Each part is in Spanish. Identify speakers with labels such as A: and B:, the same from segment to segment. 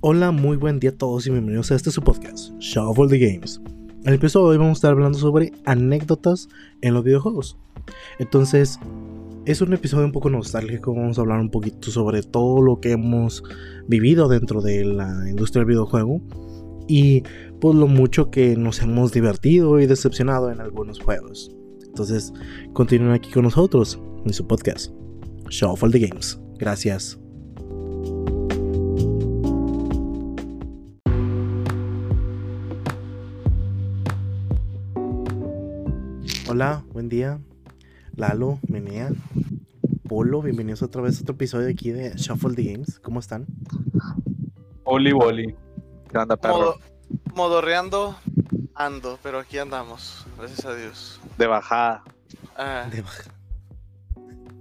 A: Hola, muy buen día a todos y bienvenidos a este su podcast, Shuffle the Games. En el episodio de hoy vamos a estar hablando sobre anécdotas en los videojuegos. Entonces, es un episodio un poco nostálgico, vamos a hablar un poquito sobre todo lo que hemos vivido dentro de la industria del videojuego y pues lo mucho que nos hemos divertido y decepcionado en algunos juegos. Entonces, continúen aquí con nosotros en su podcast, Shuffle the Games. Gracias. Hola, buen día. Lalo, Menea, Polo, bienvenidos otra vez a otro episodio aquí de Shuffle the Games. ¿Cómo están?
B: Oli Boli.
C: ¿Qué onda, perro?
D: Modo- modorreando, ando, pero aquí andamos, gracias a Dios.
C: De bajada.
D: Ah,
A: De baja.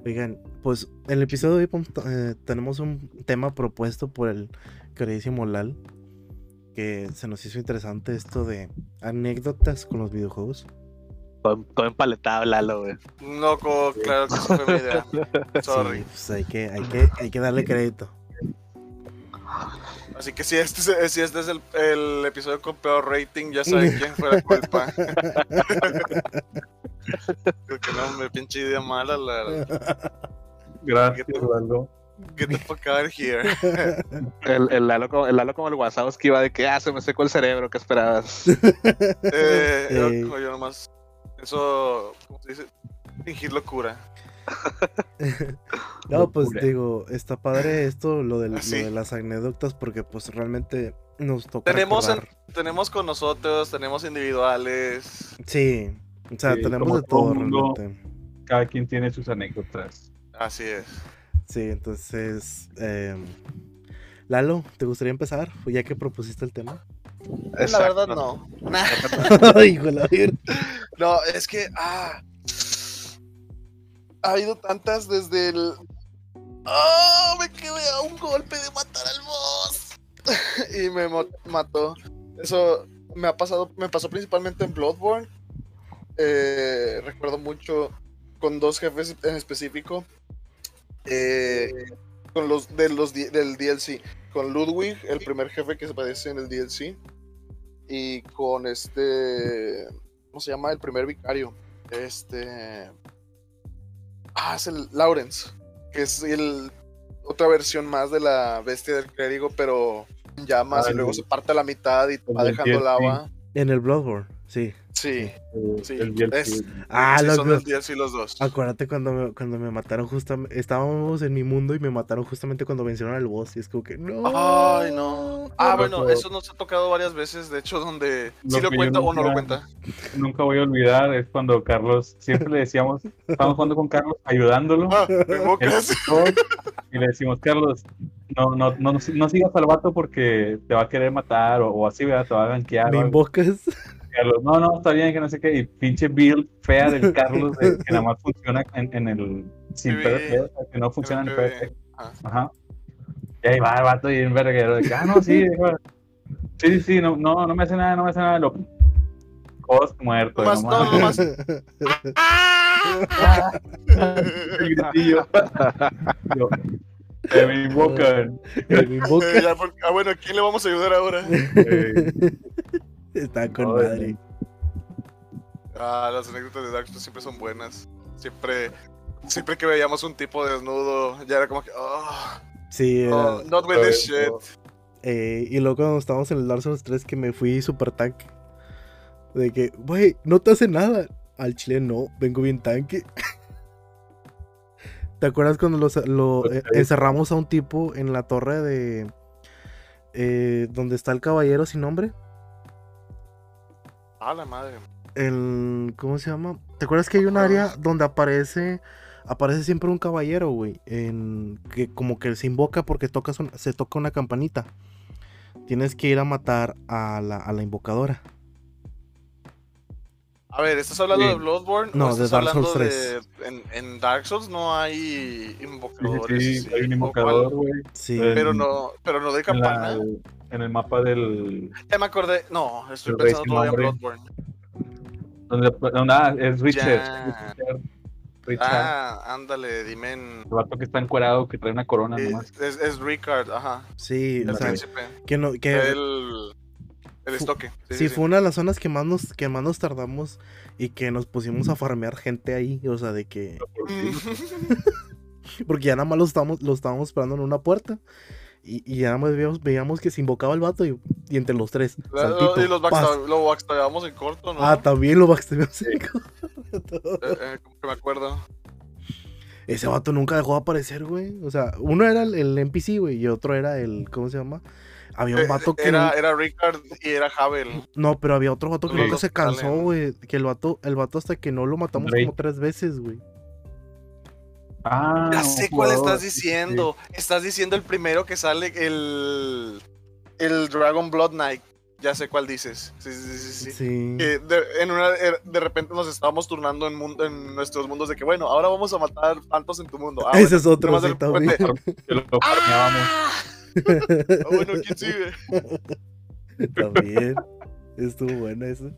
A: Oigan, pues en el episodio de hoy eh, tenemos un tema propuesto por el queridísimo Lal. Que se nos hizo interesante esto de anécdotas con los videojuegos.
C: Todo, todo empaletado, Lalo, güey.
D: no, co- claro que esa fue mi idea. Sorry.
A: Sí, pues hay que, hay que, hay que darle crédito.
D: Así que si este es, si este es el, el episodio con peor rating, ya saben quién fue la culpa. Creo que no, me pinche idea mala, la
B: Gracias, Lalo.
D: get the fuck out of here.
C: El, el, Lalo, como- el Lalo como el Wazowski iba de que, ah, se me secó el cerebro, ¿qué esperabas?
D: Eh, yo,
A: Eh.
D: yo nomás, eso, ¿cómo se dice? Fingir locura.
A: No, pues digo, está padre esto, lo de, lo
D: Sí.
A: de las anécdotas, porque pues realmente nos toca.
D: Tenemos, en- tenemos con nosotros, tenemos individuales.
A: Sí, o sea,
B: Sí,
A: tenemos de todo
B: todo mundo.
A: realmente.
B: Cada quien tiene sus anécdotas.
D: Así es.
A: Sí, entonces. em, Lalo, ¿te gustaría empezar? Ya que propusiste el tema.
D: La verdad no.
A: La vir-
D: No, es que ah, ha habido tantas desde el. ¡Oh! Me quedé a un golpe de matar al boss. y me mató. Eso me ha pasado, me pasó principalmente en Bloodborne. Eh, recuerdo mucho con dos jefes en específico. Eh, con los, de los del DLC. Con Ludwig, el primer jefe que se aparece en el DLC. Y con este. ¿Cómo se llama? El primer vicario. Este. Ah, es el Lawrence. Que es el. Otra versión más de la bestia del clérigo, pero en llamas
B: Ah,
D: y luego
B: el-
D: se parte a la mitad y va
B: el
D: dejando lava.
A: En el Bloodborne, sí.
D: Sí.
B: Eh,
D: Sí,
B: el
D: es-
A: Ah,
D: sí,
A: los
D: son
A: dos.
D: del DLC los dos.
A: Acuérdate cuando me, cuando me mataron justamente. Estábamos en mi mundo y me mataron justamente cuando vencieron al boss. Y es como que, no.
D: Ay, no. Ah, bueno, eso nos ha tocado varias veces. De hecho, donde.
B: Lo
D: Si lo cuenta o no lo cuenta.
B: Nunca voy a olvidar es cuando Carlos, siempre le decíamos, estamos jugando con Carlos, ayudándolo.
D: Ah, me
B: él
D: invocas.
B: empezó, y le decimos, Carlos, no, no, no, no sigas al vato porque te va a querer matar o, o así, ¿verdad? Te va a gankear.
A: Me invocas.
B: Carlos, no, no, está bien, que no sé qué. Y pinche build fea del Carlos de- que nada más funciona en, en el sin
D: Sí,
B: PvP, o sea, que no funciona en el
D: PvP.
B: PvP.
D: Ajá.
B: Ajá. Y ahí va el vato y en verguero de que, ah, no, sí, sí, sí, sí, no, no, no me hace nada, no me hace nada. Lo... Cost muerto.
D: Nomás- no, nomás-
B: El gritillo. Yo, "Eh, me invocan.
A: Me
D: Eh,
A: invocas.
D: ya, por- ah, bueno, ¿a quién le vamos a ayudar ahora?
B: Eh,
A: Está con
B: Ay,
A: madre.
D: Ah, las anécdotas de Dark Souls siempre son buenas. Siempre, siempre que veíamos un tipo desnudo, ya era como que, oh,
A: Sí, era-
D: oh, not with this shit.
A: Eh, y luego cuando estábamos en el Dark Souls 3 que me fui super tanque. De que, güey, no te hace nada. Al chile no, vengo bien tanque. ¿Te acuerdas cuando los- lo, eh, encerramos a un tipo en la torre de... eh, donde está el caballero sin nombre?
D: Ah, la madre.
A: El, ¿Cómo se llama? ¿Te acuerdas que hay un área donde aparece... Aparece siempre un caballero, güey. En, que como que se invoca porque tocas un- se toca una campanita. Tienes que ir a matar a la, a la invocadora.
D: A ver, ¿estás hablando
B: Sí.
D: de Bloodborne?
A: No,
D: o
A: de
D: estás
A: Dark
D: hablando
A: Souls
D: de- En, en Dark Souls no hay invocadores.
B: sí, sí, hay un
D: ¿o
B: invocador, güey.
A: Sí.
D: Pero no, pero no de
B: En,
D: campana.
B: la- en el mapa del.
D: Ya me acordé. No, estoy pensando todavía en. Bloodborne.
B: Donde, ah, es Richard. Richard. Richard.
D: Ah, ándale, dime en...
B: El vato que está encuerado, que trae una corona
D: Es,
B: nomás.
D: es, es Ricard, ajá.
A: Sí,
D: El
A: o sea,
D: príncipe.
A: que no, que
D: El, el estoque.
A: sí, fue una de las zonas que más nos, que más nos tardamos y que nos pusimos a farmear gente ahí, o sea, de que porque ya nada más lo estábamos, lo estábamos esperando en una puerta y, y ya nada más veíamos, veíamos que se invocaba el vato y, y entre los tres, saltito,
D: y los backstab- lo backstabamos en corto, ¿no?
A: Ah, también lo backstabamos.
D: Eh, eh, como que me acuerdo.
A: Ese vato nunca dejó de aparecer, güey. O sea, uno era el, el NPC, güey, y otro era el, ¿cómo se llama? Había un
D: Eh,
A: vato que...
D: Era, era Ricard y era Havel.
A: No, pero había otro vato que
D: Sí,
A: nunca se cansó, güey. Que el vato, el vato hasta que no lo matamos
B: Drake.
A: como tres veces, güey.
B: Ah,
D: Ya
B: un
D: sé cuál
B: jugador.
D: estás diciendo. Estás diciendo el primero que sale, el. El Dragon Blood Knight. Ya sé cuál dices. Sí, sí, sí, sí.
A: Sí.
D: Que de, en una, er- de repente nos estábamos turnando en, mundo, en nuestros mundos de que, bueno, ahora vamos a matar tantos en tu mundo. Ah,
A: Ese es otro,
D: repente,
B: lo.
D: ¡Ah! Ah, bueno, ¿quién sigue?
A: también. Estuvo bueno eso.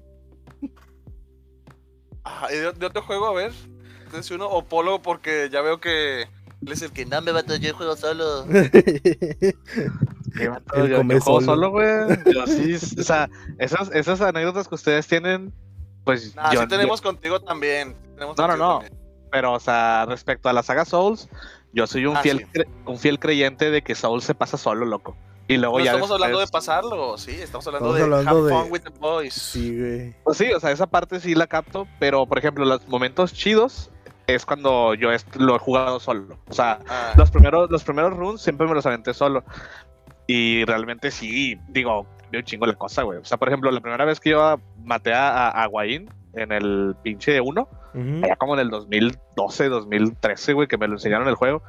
D: ¿y de, de otro juego, a ver. ¿Tienes uno? O Polo, porque ya veo que él es el que no me va a yo juego solo.
C: Yo,
A: come
C: yo juego
A: solo.
C: solo, güey. Yo sí, o sea, esas, esas anécdotas que ustedes tienen, pues
D: Nah,
C: yo,
D: sí tenemos contigo también. tenemos
C: No, no,
D: contigo
C: no.
D: también.
C: yo- pero, o sea, respecto a la saga Souls, yo soy un
D: Ah,
C: fiel,
D: sí.
C: cre- un fiel creyente de que Souls se pasa solo, loco. Y luego
D: No
C: ya
D: estamos hablando de
C: después-
D: pasarlo, sí, estamos hablando
A: Estamos
D: de
A: hablando
D: have
A: de-
D: fun with the boys.
A: Sí, güey.
C: Pues sí, o sea, esa parte sí la capto, pero por ejemplo, los momentos chidos es cuando yo lo he jugado solo. O sea,
D: Ah,
C: los primeros, los primeros runs siempre me los aventé solo. Y realmente sí, digo, veo un chingo la cosa, güey. O sea, por ejemplo, la primera vez que yo maté a, a, a Guaín en el pinche 1,
A: Ujú.
C: allá como en el 2012, 2013, güey, que me lo enseñaron el juego.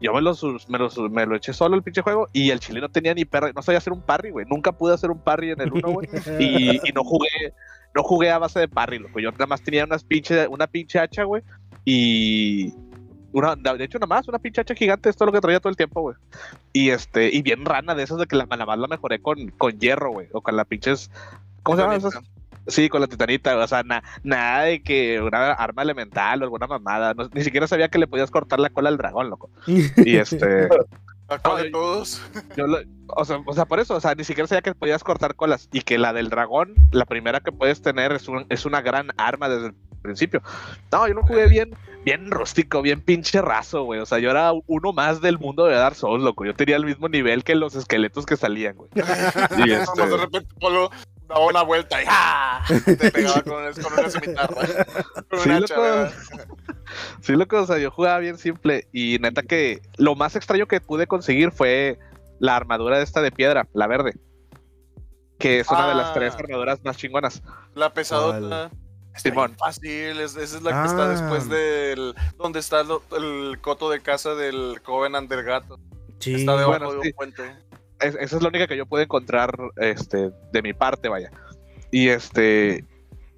C: Yo me lo, me, lo, me lo eché solo el pinche juego y el chile no tenía ni parry, no sabía hacer un parry, güey. Nunca pude hacer un parry en el 1, güey. Y, y no jugué no jugué a base de parry, loco. Yo nada más tenía unas pinche, una pinche hacha, güey. Y una, de hecho, nada más, una pinche hacha gigante, esto es lo que traía todo el tiempo, güey. Y este, y bien rana de esas de que la, nada más la mejoré con, con hierro, güey. O con la pinches. ¿Cómo se llaman esas? Sí, con la titanita, o sea, na- nada de que una arma elemental o alguna mamada. no- ni siquiera sabía que le podías cortar la cola al dragón, loco. Y este.
D: Acá de
C: Ay.
D: todos.
C: Yo lo- o, sea, o sea, por eso, o sea, ni siquiera sabía que podías cortar colas y que la del dragón, la primera que puedes tener es, un- es una gran arma desde el principio. No, yo lo jugué bien, bien rústico, bien pinche raso, güey. O sea, yo era uno más del mundo de Dark Souls, loco. Yo tenía el mismo nivel que los esqueletos que salían, güey. Y este-
D: de repente Polo daba una vuelta y ¡ah! te pegaba con, con una cimitarra. Con
C: Sí,
D: una
C: loco. Sí, loco, o sea, yo jugaba bien simple y neta que lo más extraño que pude conseguir fue la armadura esta de piedra, la verde. Que es una de las
D: Ah.
C: tres armaduras más chingonas.
D: La pesadota.
C: Simón.
D: fácil, es- esa es la que está
A: Ah.
D: después del. donde está el coto de casa del Covenant del gato.
A: Sí.
D: Está debajo
C: bueno,
D: de
C: sí.
D: un puente.
C: es- esa es la única que yo pude encontrar este, de mi parte, vaya. Y este.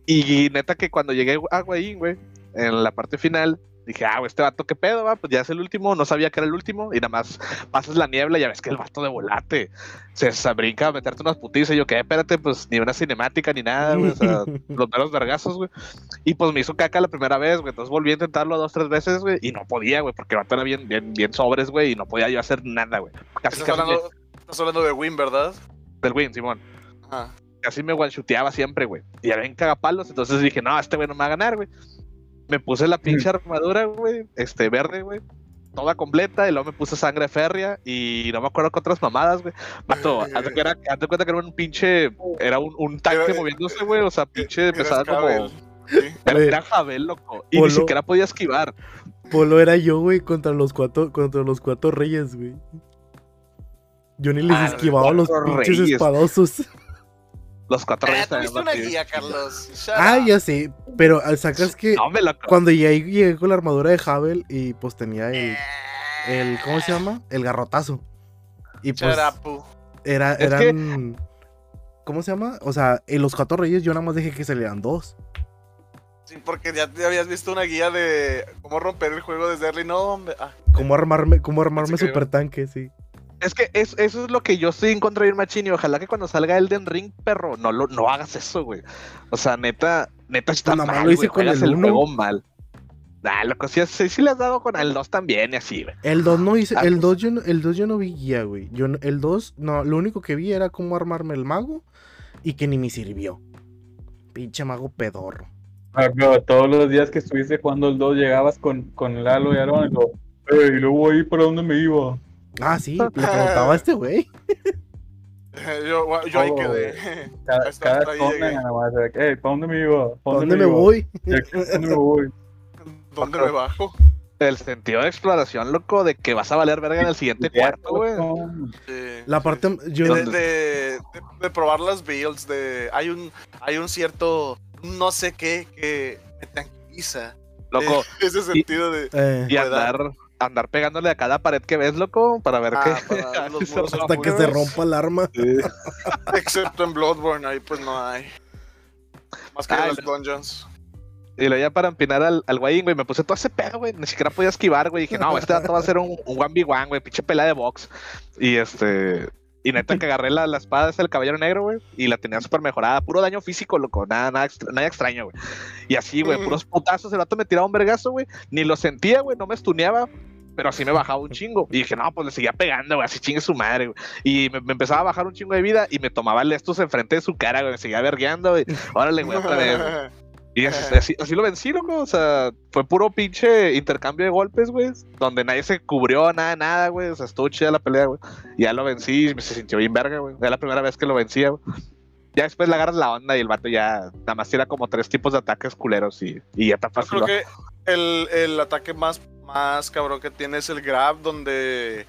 C: Y neta que cuando llegué a Guayin, güey, en la parte final, dije, ah, güey, este vato, ¿qué pedo, va? Pues ya es el último, no sabía que era el último, y nada más pasas la niebla y ya ves que el vato de volate se, se brinca a meterte unas putizas. Y yo, que espérate, pues ni una cinemática ni nada, güey, o sea, los meros vergazos, güey. Y pues me hizo caca la primera vez, güey. Entonces volví a intentarlo dos, tres veces, güey. Y no podía, güey, porque el vato era bien, bien, bien sobres, güey. Y no podía yo hacer nada, güey. Casi,
D: Estás
C: casi me-
D: hablando, estás hablando de Win, ¿verdad?
C: del win, Simón.
D: Ajá.
C: Casi me one-shoteaba siempre, güey. Y ya ven cagapalos. Entonces dije, no, este güey no me va a ganar, güey. Me puse la pinche armadura, güey. Este, verde, güey. Toda completa. Y luego me puse sangre férrea. Y no me acuerdo con otras mamadas, güey. Mato, haz de que era- haz de cuenta que era un pinche. Era un, un tanque
D: Era-
C: moviéndose, güey. O sea, pinche
D: Eras
C: pesaba como.
D: Sí.
C: Era, era Jabel, loco. Y
A: Polo.
C: ni siquiera podía esquivar.
A: Polo era yo, güey, contra los cuatro, contra los cuatro reyes, güey. Yo ni les
C: Ah,
A: esquivaba los pinches
C: reyes.
A: espadosos.
C: Los cuatro
D: Eh,
C: reyes también
D: tuviste una guía, Carlos. Shut
A: Ah,
D: up.
A: ya sé. Pero al sacas que
C: No, me loco.
A: cuando llegué, llegué con la armadura de Havel y pues tenía el, el ¿cómo se llama? El garrotazo. Y pues
D: Shut up,
A: era,
C: Es que-
A: eran ¿Cómo se llama? O sea, en los cuatro reyes yo nada más dejé que salieran dos.
D: Sí, porque ya te habías visto una guía de cómo romper el juego desde early. No, hombre. Ah,
A: Cómo armarme, cómo armarme super tanque, sí.
C: Es que es- eso es lo que yo estoy en contra de ir machín y ojalá que cuando salga Elden Ring, perro, no lo no hagas eso, güey. O sea, neta, neta está
A: Pues más
C: mal, güey,
A: con el
C: el juego mal. Nah, loco, sí, sí, sí le has dado con el 2 también y así, güey.
A: El 2 no hice,
C: Ah,
A: el 2 yo no, el 2 yo no vi guía, güey. Yo no- el 2, no, lo único que vi era cómo armarme el mago y que ni me sirvió. Pinche mago pedorro.
B: Ah, pero todos los días que estuviste jugando el 2 llegabas con, con Lalo y Aaron y lo, "Ey, y luego ahí para dónde me iba.
A: Ah, sí, le preguntaba a este güey.
D: yo, yo ahí
B: Oh.
D: quedé.
B: Cada,
D: Hasta-
B: cada
D: hasta ahí
B: zona
D: llegué.
B: nada más, de que, "Ey, ¿para dónde me iba? ¿Pa'
A: ¿Dónde me
B: iba?
A: voy?
B: ¿Y aquí ¿pa' dónde me voy?
D: ¿Dónde me bajo?
C: El sentido de exploración, loco, de que vas a valer verga en el siguiente cuarto, güey.
D: Sí.
A: La parte, yo,
D: de, de, de- de probar las builds, de hay un hay un cierto no sé qué que me tranquiliza.
C: Loco,
D: Ese sentido de
A: eh,
C: y
D: pueda-
C: andar, andar pegándole a cada pared que ves, loco, para ver
D: Ah,
C: qué.
D: para los
C: Eso
D: muros
C: no,
A: hasta que se rompa el arma.
C: Sí.
D: excepto en Bloodborne, ahí pues no hay. Más que
C: Ah,
D: en las
C: no.
D: dungeons.
C: Y luego ya para empinar al, al güey, güey, me puse todo ese pedo, güey. Ni siquiera podía esquivar, güey. Dije, no, este dato va a ser un, un 1v1, güey, pinche pelea de box. Y este. Y neta que agarré la, la espada esa del caballero negro, güey. Y la tenía súper mejorada. Puro daño físico, loco. Nada, nada, extra- nada extraño, güey. Y así, güey,
D: Mm.
C: puros putazos. El vato me tiraba un vergazo, güey. Ni lo sentía, güey. No me estuneaba. Pero así me bajaba un chingo. Y dije, no, pues le seguía pegando, güey. Así chingue su madre, güey. Y me, me empezaba a bajar un chingo de vida. Y me tomaba el estos enfrente de su cara, güey. Me seguía vergueando, güey. Órale, güey, otra vez. Y así, así- así lo vencí, loco. O sea, fue puro pinche intercambio de golpes, güey. Donde nadie se cubrió, nada, nada, güey. O sea, estuvo chida la pelea, güey. Y ya lo vencí y me se sintió bien verga, güey. Era la primera vez que lo vencía, güey. Ya después le agarras la onda y el vato ya nada más tira como tres tipos de ataques culeros y, y ya está
D: Yo
C: fácil.
D: creo que el, el ataque más, más cabrón que tiene es el grab, donde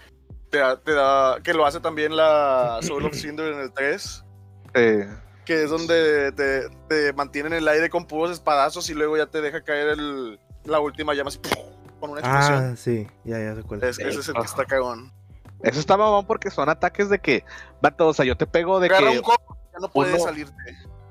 D: te, da- te da, que lo hace también la Soul of Cinder en el 3,
C: Eh,
D: que es donde te, te mantiene en el aire con puros espadazos y luego ya te deja caer el, la última llama así, con una explosión.
A: Ah, sí, ya, ya sé cuál es.
D: es, ese es el que está cagón.
C: eso está mamón porque son ataques de que, vato, o sea, yo te pego de
D: Agarra
C: que.
D: un copo, ya no puedes
C: uno-
D: salirte.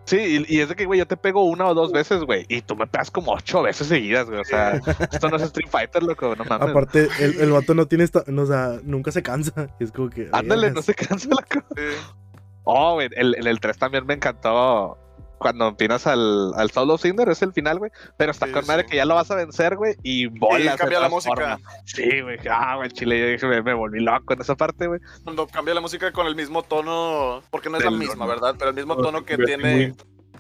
C: Sí, y, y es de que, güey, yo te pego una o dos veces, güey. Y tú me pegas como ocho veces seguidas, güey. O sea, esto no es Street Fighter, loco, no mames.
A: Aparte, el, el vato no tiene esta, no, o sea, nunca se cansa. Es como que.
C: Ándale, no se cansa, loco.
D: Sí.
C: Oh, güey, el, en el 3 también me encantó cuando empinas al, al Solo Cinder, es el final, güey. Pero está
D: Sí,
C: con madre
D: sí.
C: que ya lo vas a vencer, güey, y bolas. se
D: cambia la música.
C: Sí, güey, ah, güey, el chile, yo dije, me, me volví loco en esa parte, güey.
D: Cuando cambia la música con el mismo tono, porque no es la misma. ¿verdad? Pero el mismo
B: No,
D: tono que tiene.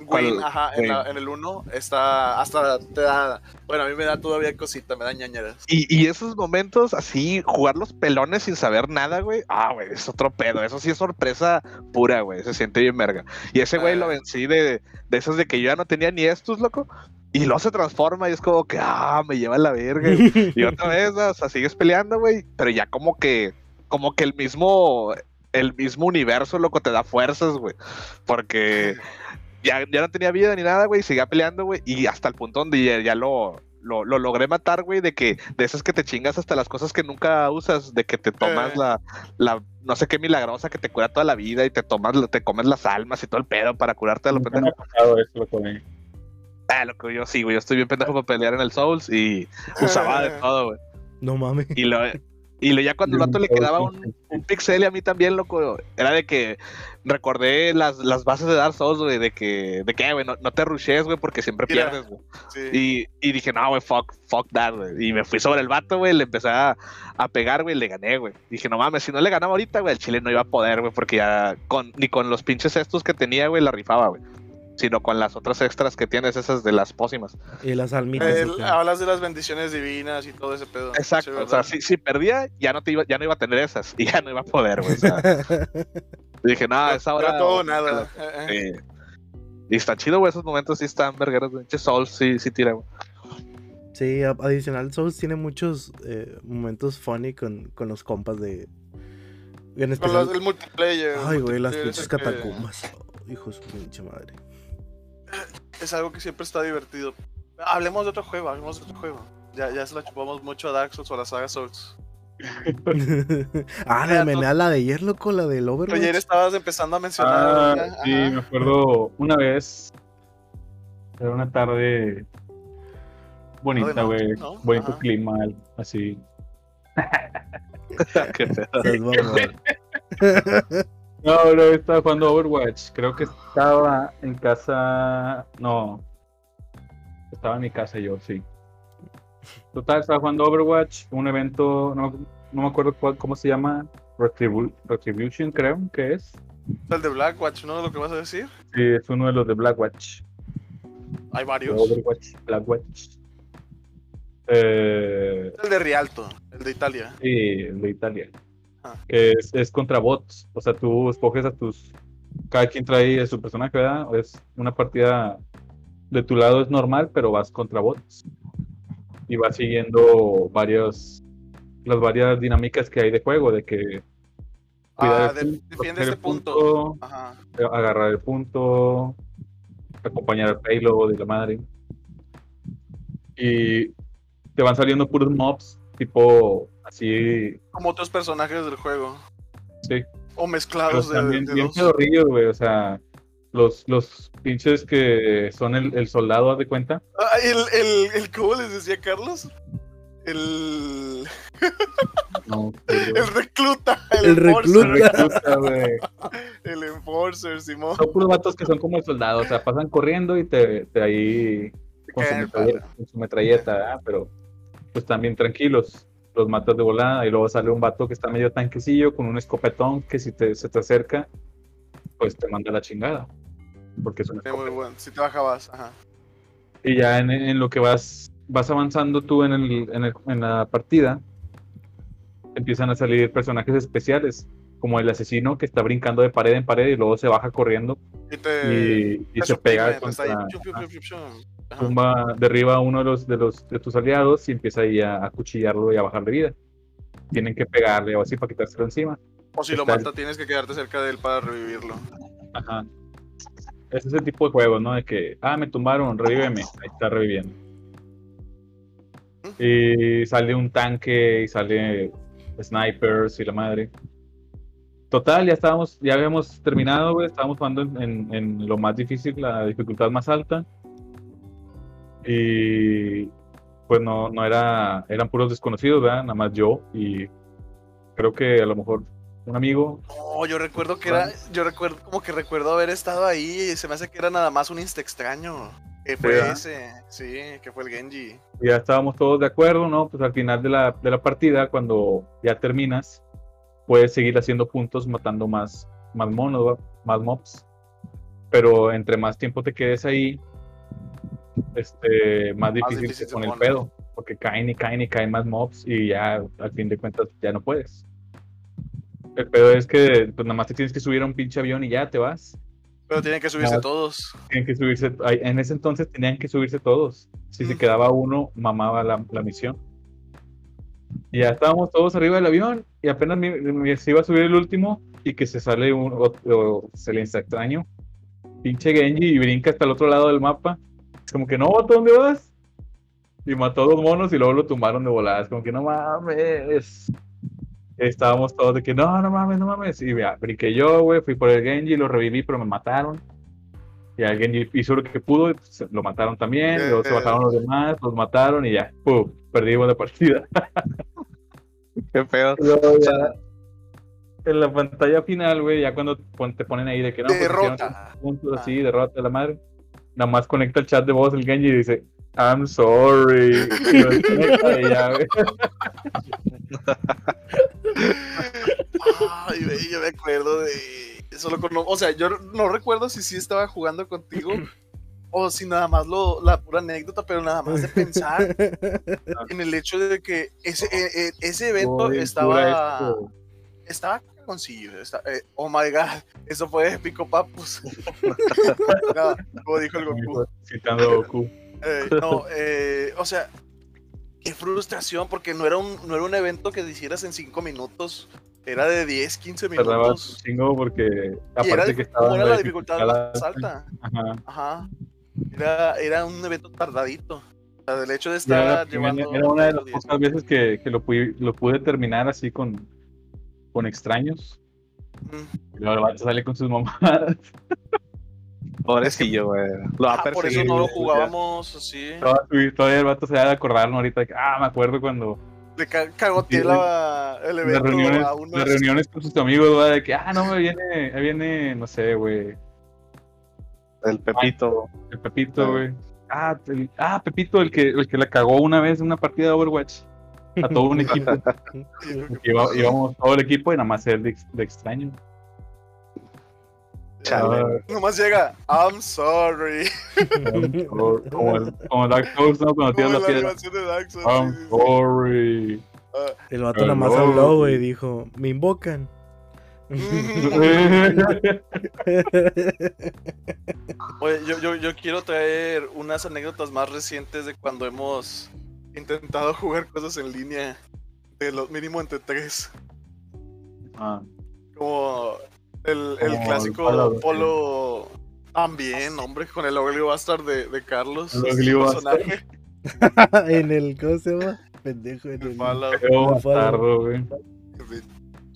D: Win, ajá, en,
B: Wing.
D: la- en el 1 está hasta te da, bueno, a mí me da todavía cosita, me da ñañeras.
C: Y, y esos momentos así, jugar los pelones sin saber nada, güey. Ah, güey, es otro pedo. Eso sí es sorpresa pura, güey. Se siente bien verga. Y ese güey
D: Ah.
C: lo vencí de, de esos de que yo ya no tenía ni estos, loco. Y luego se transforma y es como que, ah, me lleva a la verga. güey. Y otra vez, o sea, sigues peleando, güey. Pero ya como que, como que el mismo, el mismo universo, loco, te da fuerzas, güey. Porque ya, ya no tenía vida ni nada, güey. Seguía peleando, güey. Y hasta el punto donde ya, ya lo, lo, lo logré matar, güey. De que, de esas que te chingas hasta las cosas que nunca usas. De que te tomas
D: Eh.
C: la, la, no sé qué milagrosa que te cura toda la vida. Y te tomas, te comes las almas y todo el pedo para curarte a lo
B: me
C: pendejo.
B: ha pasado eso, loco, güey.
C: Ah, loco, yo sí, güey. Yo estoy bien pendejo para pelear en el Souls. Y usaba de todo, güey.
A: No mames.
C: Y lo, y lo ya cuando el vato le quedaba un, un pixel y a mí también, loco, era de que recordé las, las bases de Dark Souls, güey, de que, de que, güey, no, no te rushes, güey, porque siempre
D: Mira.
C: pierdes, güey.
D: Sí.
C: Y, y dije, no, güey, fuck, fuck that, güey. Y me fui sobre el vato, güey, le empecé a, a pegar, güey, y le gané, güey. Dije, no mames, si no le ganaba ahorita, güey, el chile no iba a poder, güey, porque ya con, ni con los pinches estos que tenía, güey, la rifaba, güey. Sino con las otras extras que tienes, esas de las pócimas.
A: Y las almitas.
D: El-
A: ok.
D: hablas de las bendiciones divinas y todo ese pedo.
C: Exacto,
D: Sí,
C: o sea, si, si perdía, ya no, te iba, ya no iba a tener esas, y ya no iba a poder, güey. O sea, dije, no,
D: Era-
C: esa hora.
D: era todo nada.
C: Sí. Y está chido, güey, esos momentos sí están vergueros, güey. Souls sí, sí tira, güey.
A: Sí, adicional Souls tiene muchos eh, momentos funny con, con los compas de. En
D: Con
A: especial.
D: los- el multiplayer.
A: Ay, güey, las pinches
D: que-
A: catacumbas. Oh, hijo de su pinche madre.
D: Es algo que siempre está divertido. Hablemos de otro juego, hablemos de otro juego. Ya, ya se la chupamos mucho a Dark Souls o a la saga Souls.
A: ah, la menea, la de ayer, loco, la del Overwatch.
D: Ayer estabas empezando a mencionar.
B: Ah, sí,
D: Ajá.
B: me acuerdo una vez. Era una tarde bonita, güey.
D: ¿no?
B: Bonito
D: Ajá.
B: clima, así.
C: Qué pedo.
B: No, no, estaba jugando Overwatch. Creo que estaba en casa. No. Estaba en mi casa yo, sí. Total, estaba jugando Overwatch, un evento, no, no me acuerdo cuál- cómo se llama, Retribu- Retribution creo que es.
D: El de Blackwatch, ¿no? Lo que vas a decir.
B: Sí, es uno de los de Blackwatch.
D: Hay varios.
B: Overwatch, Blackwatch. Eh,
D: El de Rialto, el de Italia.
B: sí, el de Italia. Que es, es contra bots. O sea, tú escoges a tus. Cada quien trae a su personaje, ¿verdad? Es una partida de tu lado es normal, pero vas contra bots. Y vas siguiendo varios. Las varias dinámicas que hay de juego, de que.
D: Ah, de-
B: punto,
D: defiende este
B: el
D: punto. Ajá.
B: agarrar el punto, acompañar al payload y la madre. Y te van saliendo puros mobs, tipo así,
D: Como otros personajes del juego.
B: sí,
D: O
B: pero
D: mezclados de,
B: también
D: de
B: bien pedorrillos, güey, o sea, los, los pinches que son el, el soldado, haz de cuenta.
D: Ah, el, el, el, ¿cómo les decía Carlos? El,
B: No,
D: el recluta.
A: El
D: enforcer,
A: recluta.
B: güey.
D: El enforcer, Simón.
B: Son puros vatos que son como el soldado, o sea, pasan corriendo y te, te ahí con su, metralleta, con su metralleta, ¿verdad? pero pues también tranquilos, los matas de volada y luego sale un vato que está medio tanquecillo con un escopetón que si te, se te acerca, pues te manda la chingada, porque es un
D: Sí, muy bueno. Si te bajabas, ajá.
B: Y ya en, en lo que vas, vas avanzando tú en, el, en, el- en la partida, empiezan a salir personajes especiales, como el asesino que está brincando de pared en pared y luego se baja corriendo
D: Y te.
B: y, y
D: te
B: se pega contra, tumba, derriba a uno de los, de los de tus aliados y empieza ahí a, a cuchillarlo y a bajarle vida. Tienen que pegarle o así para quitárselo encima.
D: O si lo mata, tienes que quedarte cerca de él para revivirlo.
B: Ajá. Ese es el tipo de juego, ¿no? De que, ah, me tumbaron, revíveme. Ahí está reviviendo. Y sale un tanque y sale snipers y la madre. Total, ya estábamos, ya habíamos terminado, güey. Estábamos jugando en, en- en lo más difícil, la dificultad más alta. Y pues no, no era, eran puros desconocidos, ¿verdad? Nada más yo y creo que a lo mejor un amigo.
D: No, yo recuerdo que era. Yo recuerdo, como que recuerdo haber estado ahí y se me hace que era nada más un insta extraño. Que fue
B: ¿verdad?
D: ese. Sí, que fue el Genji.
B: Y ya estábamos todos de acuerdo, ¿no? Pues al final de la, de la partida, cuando ya terminas, puedes seguir haciendo puntos matando más, más monos, más mobs. Pero entre más tiempo te quedes ahí, este, más difícil,
D: difícil
B: se
D: se
B: pone el pedo. Porque caen y caen y caen más mobs y ya al fin de cuentas ya no puedes. El pedo es que pues nada más te tienes que subir a un pinche avión y ya te vas.
D: Pero tienen que subirse todos.
B: Tienen que subirse, en ese entonces tenían que subirse todos. Si se quedaba uno, mamaba la, la misión. Y ya estábamos todos arriba del avión y apenas mi- se iba a subir el último y que se sale un otro, se le extraño. Pinche Genji y brinca hasta el otro lado del mapa. Como que no, ¿a dónde vas? Y mató a dos monos y luego lo tumbaron de voladas. Como que no mames. Estábamos todos de que no, no mames, no mames. Y ya, brinqué yo, güey, fui por el Genji, lo reviví, pero me mataron. Y alguien hizo lo que pudo, pues, lo mataron también, luego se
D: Eh.
B: bajaron los demás, los mataron y ya, ¡pum! Perdimos la partida.
C: Qué pedo.
B: Luego ya, en la pantalla final, güey, ya cuando te ponen ahí de que no, pues,
D: Derrota.
B: tantos puntos así, derrota de la madre. Nada más conecta el chat de voz el Genji y dice, I'm sorry.
D: Ay, güey, yo me acuerdo de. Solo con, o sea, yo no recuerdo si sí estaba jugando contigo o si nada más lo, la pura anécdota, pero nada más de pensar en el hecho de que ese, eh, eh, ese evento estaba. Estaba cagoncillo. está- eh, oh my god, eso fue épico, papus. Como dijo el Goku.
B: Citando a Goku.
D: Eh, no, eh, o sea, qué frustración, porque no era, un, no era un evento que hicieras en 5 minutos, era de 10, 15
B: Tardaba un
D: minutos.
B: chingo porque
D: era,
B: aparte
D: de-
B: que estaba
D: era
B: la
D: dificultad más alta.
B: Ajá.
D: Ajá. Era, era un evento tardadito. O sea, del hecho de
B: Ya era,
D: estar
B: primera-
D: llevando.
B: era una de las
D: 10.
B: pocas veces que, que lo, pude, lo pude terminar así con, con extraños.
D: Mm.
B: Y luego el vato sale con sus mamadas.
C: Pobrecillo, güey. Lo va a
D: Ah, por eso no lo jugábamos así.
B: Todavía, todavía el vato se va a acordar ¿no? ahorita. de que, ah, me acuerdo cuando
D: Le ca- cagoteé
B: Sí,
D: la- el
B: las
D: evento
B: reuniones,
D: a unos.
B: las reuniones con sus amigos, de que, ah, no, me viene, me viene, no sé, güey,
C: El Pepito.
B: el Pepito,
C: Ah.
B: güey. Ah, el- ah, Pepito, el que, el que la cagó una vez en una partida de Overwatch. A todo un equipo. Iba- íbamos todo el equipo y nada más él de, ex- de extraño.
C: Chale.
D: Nomás llega, I'm sorry.
B: Como, como el, como Dark Souls, ¿no? Cuando
D: Como
B: tiras
D: la
B: piedra.
D: animación de Dark Souls,
B: I'm
D: sí,
B: sorry.
A: El vato nada más habló, güey, dijo, me invocan.
D: Oye, yo, yo, yo quiero traer unas anécdotas más recientes de cuando hemos intentado jugar cosas en línea. De lo mínimo entre tres.
B: Ah,
D: Como el, el
B: Como el
D: clásico
B: Polo,
D: polo. También, hombre, con el Ugly Bastard de, de Carlos.
B: El
D: personaje.
A: en el, ¿cómo se llama? Pendejo, en
D: El
A: el...
B: Bastardo, güey.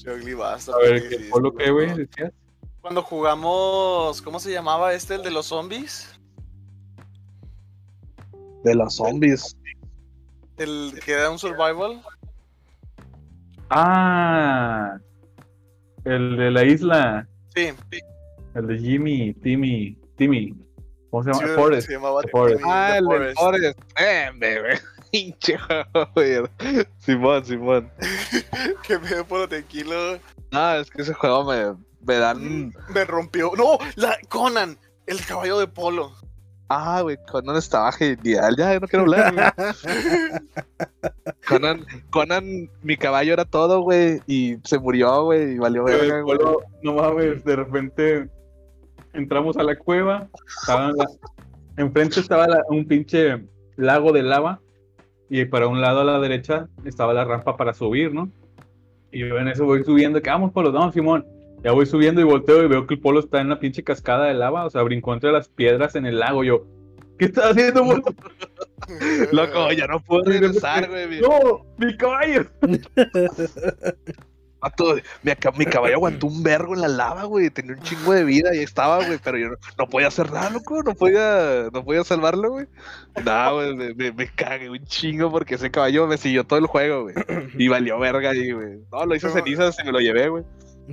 D: Ugly Bastard.
B: A ver, ¿qué
D: sí,
B: polo qué, güey? Decías.
D: Cuando jugamos. ¿Cómo se llamaba este? El de los zombies.
C: De los zombies.
D: El que era un survival.
B: Ah, el de la isla.
D: Sí,
B: El de Jimmy, Timmy, Timmy. ¿Cómo se llama?
D: sí,
B: Forrest.
D: se llamaba
B: The Forest.
D: Timmy,
C: Ah,
D: The
C: el
D: Forest.
C: Eh, bebé. Pinche juego, güey. Simón, Simón.
D: Que me por tequila.
C: No, es que ese juego me, me dan.
D: Me rompió. No, la Conan, el caballo de polo.
C: Ah, güey, Conan estaba genial. Ya, no quiero hablar, güey. Conan, Conan, mi caballo era todo, güey. Y se murió, güey. Y valió verga,
B: El
C: güey.
B: no mames, de repente entramos a la cueva. estaban la- enfrente estaba la- un pinche lago de lava. Y para un lado a la derecha estaba la rampa para subir, ¿no? Y yo en eso voy subiendo, que vamos, polo, no, Simón. Ya voy subiendo y volteo y veo que el polo está en una pinche cascada de lava, o sea, brincó entre las piedras en el lago. Yo, ¿qué estás haciendo, polo?
C: Loco, ya no puedo regresar, güey.
B: ¡No! ¡Mi caballo!
C: vato, mi, mi caballo aguantó un vergo en la lava, güey. Tenía un chingo de vida y estaba, güey. Pero yo no, no podía hacer nada, loco. No podía, no podía salvarlo, güey. No, güey, me, me, me cagué un chingo porque ese caballo me siguió todo el juego, güey. Y valió verga ahí, güey. No, lo hice cenizas y me lo llevé, güey.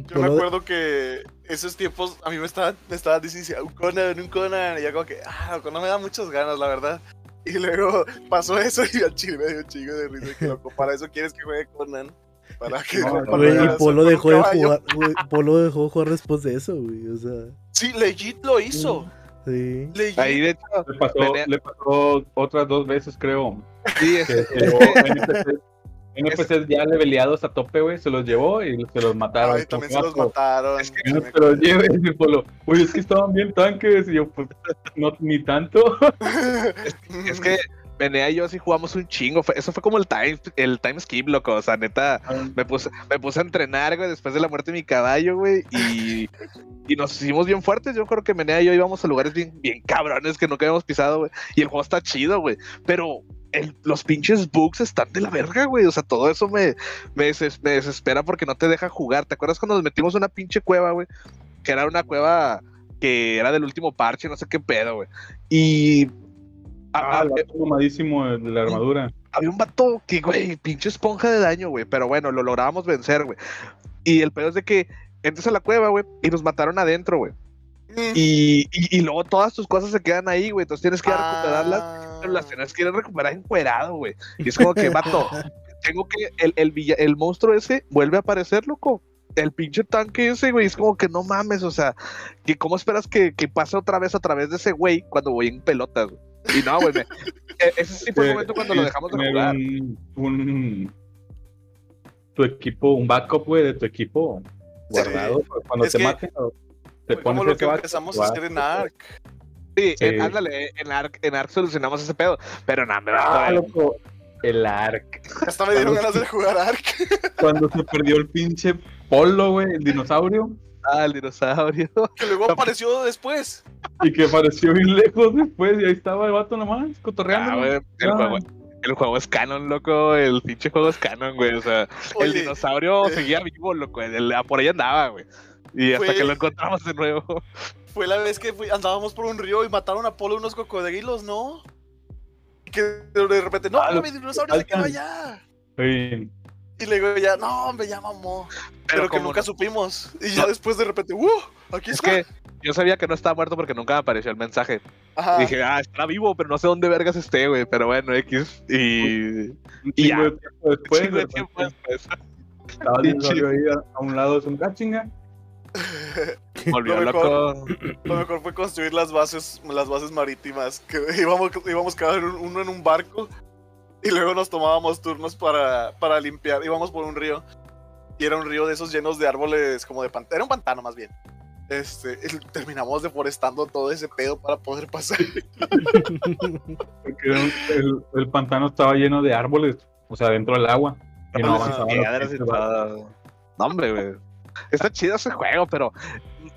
D: Yo me acuerdo que esos tiempos a mí me estaban, me estaban diciendo, un Conan, un Conan. Y yo como que, ah, no me da muchas ganas, la verdad. Y luego pasó eso y al chile me dio un chingo de risa. Que loco, para eso quieres que juegue Conan. Para que.
B: No,
D: para
A: y Polo dejó de jugar, Polo dejó de jugar después de eso, güey, o sea,
D: Sí, legit lo hizo.
A: sí.
D: Legit.
C: Ahí, de hecho,
B: Le pasó, le pasó otras dos veces, creo.
C: sí, es-
B: que NPCs ya leveleados a tope, güey, se los llevó y se los mataron.
D: Ay, también se los
B: "Vato,
D: mataron.
C: Es que
B: no
D: Se
B: los lleves, mi polo. Oye, es que estaban bien tanques. Y yo, pues, no, ni tanto.
C: es que Menea y yo sí jugamos un chingo. Eso fue como el time, el time skip, loco. O sea, neta, me puse, me puse a entrenar, güey, después de la muerte de mi caballo, güey. Y, y nos hicimos bien fuertes. Yo creo que Menea y yo íbamos a lugares bien, bien cabrones que nunca habíamos pisado, güey. Y el juego está chido, güey. Pero el- los pinches bugs están de la verga, güey. O sea, todo eso me, me, deses- me desespera porque no te deja jugar. ¿Te acuerdas cuando nos metimos en una pinche cueva, güey? Que era una cueva que era del último parche, no sé qué pedo, güey. Y. a-
B: Ah,
C: a-
B: mamadísimo de la armadura.
C: había un vato que, güey, pinche esponja de daño, güey. Pero bueno, lo lográbamos vencer, güey. Y el pedo es de que entras a la cueva, güey, y nos mataron adentro, güey. Y, y, y luego todas tus cosas se quedan ahí, güey. Entonces tienes que recuperarlas,
D: Ah.
C: pero las tienes que ir a recuperar encuerado, güey. Y es como que, vato, tengo que. El, el, villa- el monstruo ese vuelve a aparecer, loco. El pinche tanque ese, güey, es como que no mames, o sea, que ¿cómo esperas que, que pase otra vez a través de ese güey cuando voy en pelotas? güey? Y no, güey, me- e- ese sí fue el
B: Eh,
C: momento cuando lo dejamos de jugar.
B: Un, un- tu equipo, un backup, güey, de tu equipo guardado. Cuando
D: Es
B: te
D: que
B: maten, te
D: Fue como lo que empezamos a hacer en Ark.
C: Sí,
B: Sí.
C: en- ándale, en Ark, en Ark solucionamos ese pedo, pero nada, me
B: Ah,
C: va
B: loco, el ARC.
D: Hasta me dieron ganas de jugar Ark.
B: Cuando se perdió el pinche polo, güey, el dinosaurio,
C: Ah, el dinosaurio.
D: Que luego apareció después.
B: y que apareció bien lejos después, y ahí estaba el vato nomás, cotorreando.
C: Ah, güey, el,
B: Ah.
C: juego, el juego es canon, loco. El pinche juego es canon, güey. O sea, el dinosaurio
D: eh.
C: seguía vivo, loco. el- ah, por ahí andaba, güey. Y hasta
D: Fue-
C: que lo encontramos de nuevo.
D: Fue la vez que fui- andábamos por un río y mataron a Polo unos cocodrilos, ¿no? Y que de repente, no,
B: Ah,
D: mi dinosaurio se quedó allá. Y luego ya, no, hombre, ya mamó. Pero, que nunca
C: no-
D: supimos. Y ya después de repente, ¡uh! Aquí
C: Es
D: está.
C: que yo sabía que no estaba muerto porque nunca me apareció el mensaje.
D: Ajá.
C: Dije, ah, está vivo, pero no sé dónde vergas esté, güey. Pero bueno, X. Y.
B: Un
C: Y ya.
B: de tiempo después, estaba ahí a, un lado de un ah, chinga.
C: Volvió
D: Lo mejor.
C: loco.
D: Lo mejor fue construir las bases, las bases marítimas. Que íbamos, íbamos cada uno en un barco. Y luego nos tomábamos turnos para, para limpiar. Íbamos por un río. Y era un río de esos llenos de árboles, como de pantano. Era un pantano más bien. Este, terminamos deforestando todo ese pedo para poder pasar.
B: Porque el, el pantano estaba lleno de árboles, o sea, dentro del agua. Y no
C: hombre, güey. Está chido ese juego, pero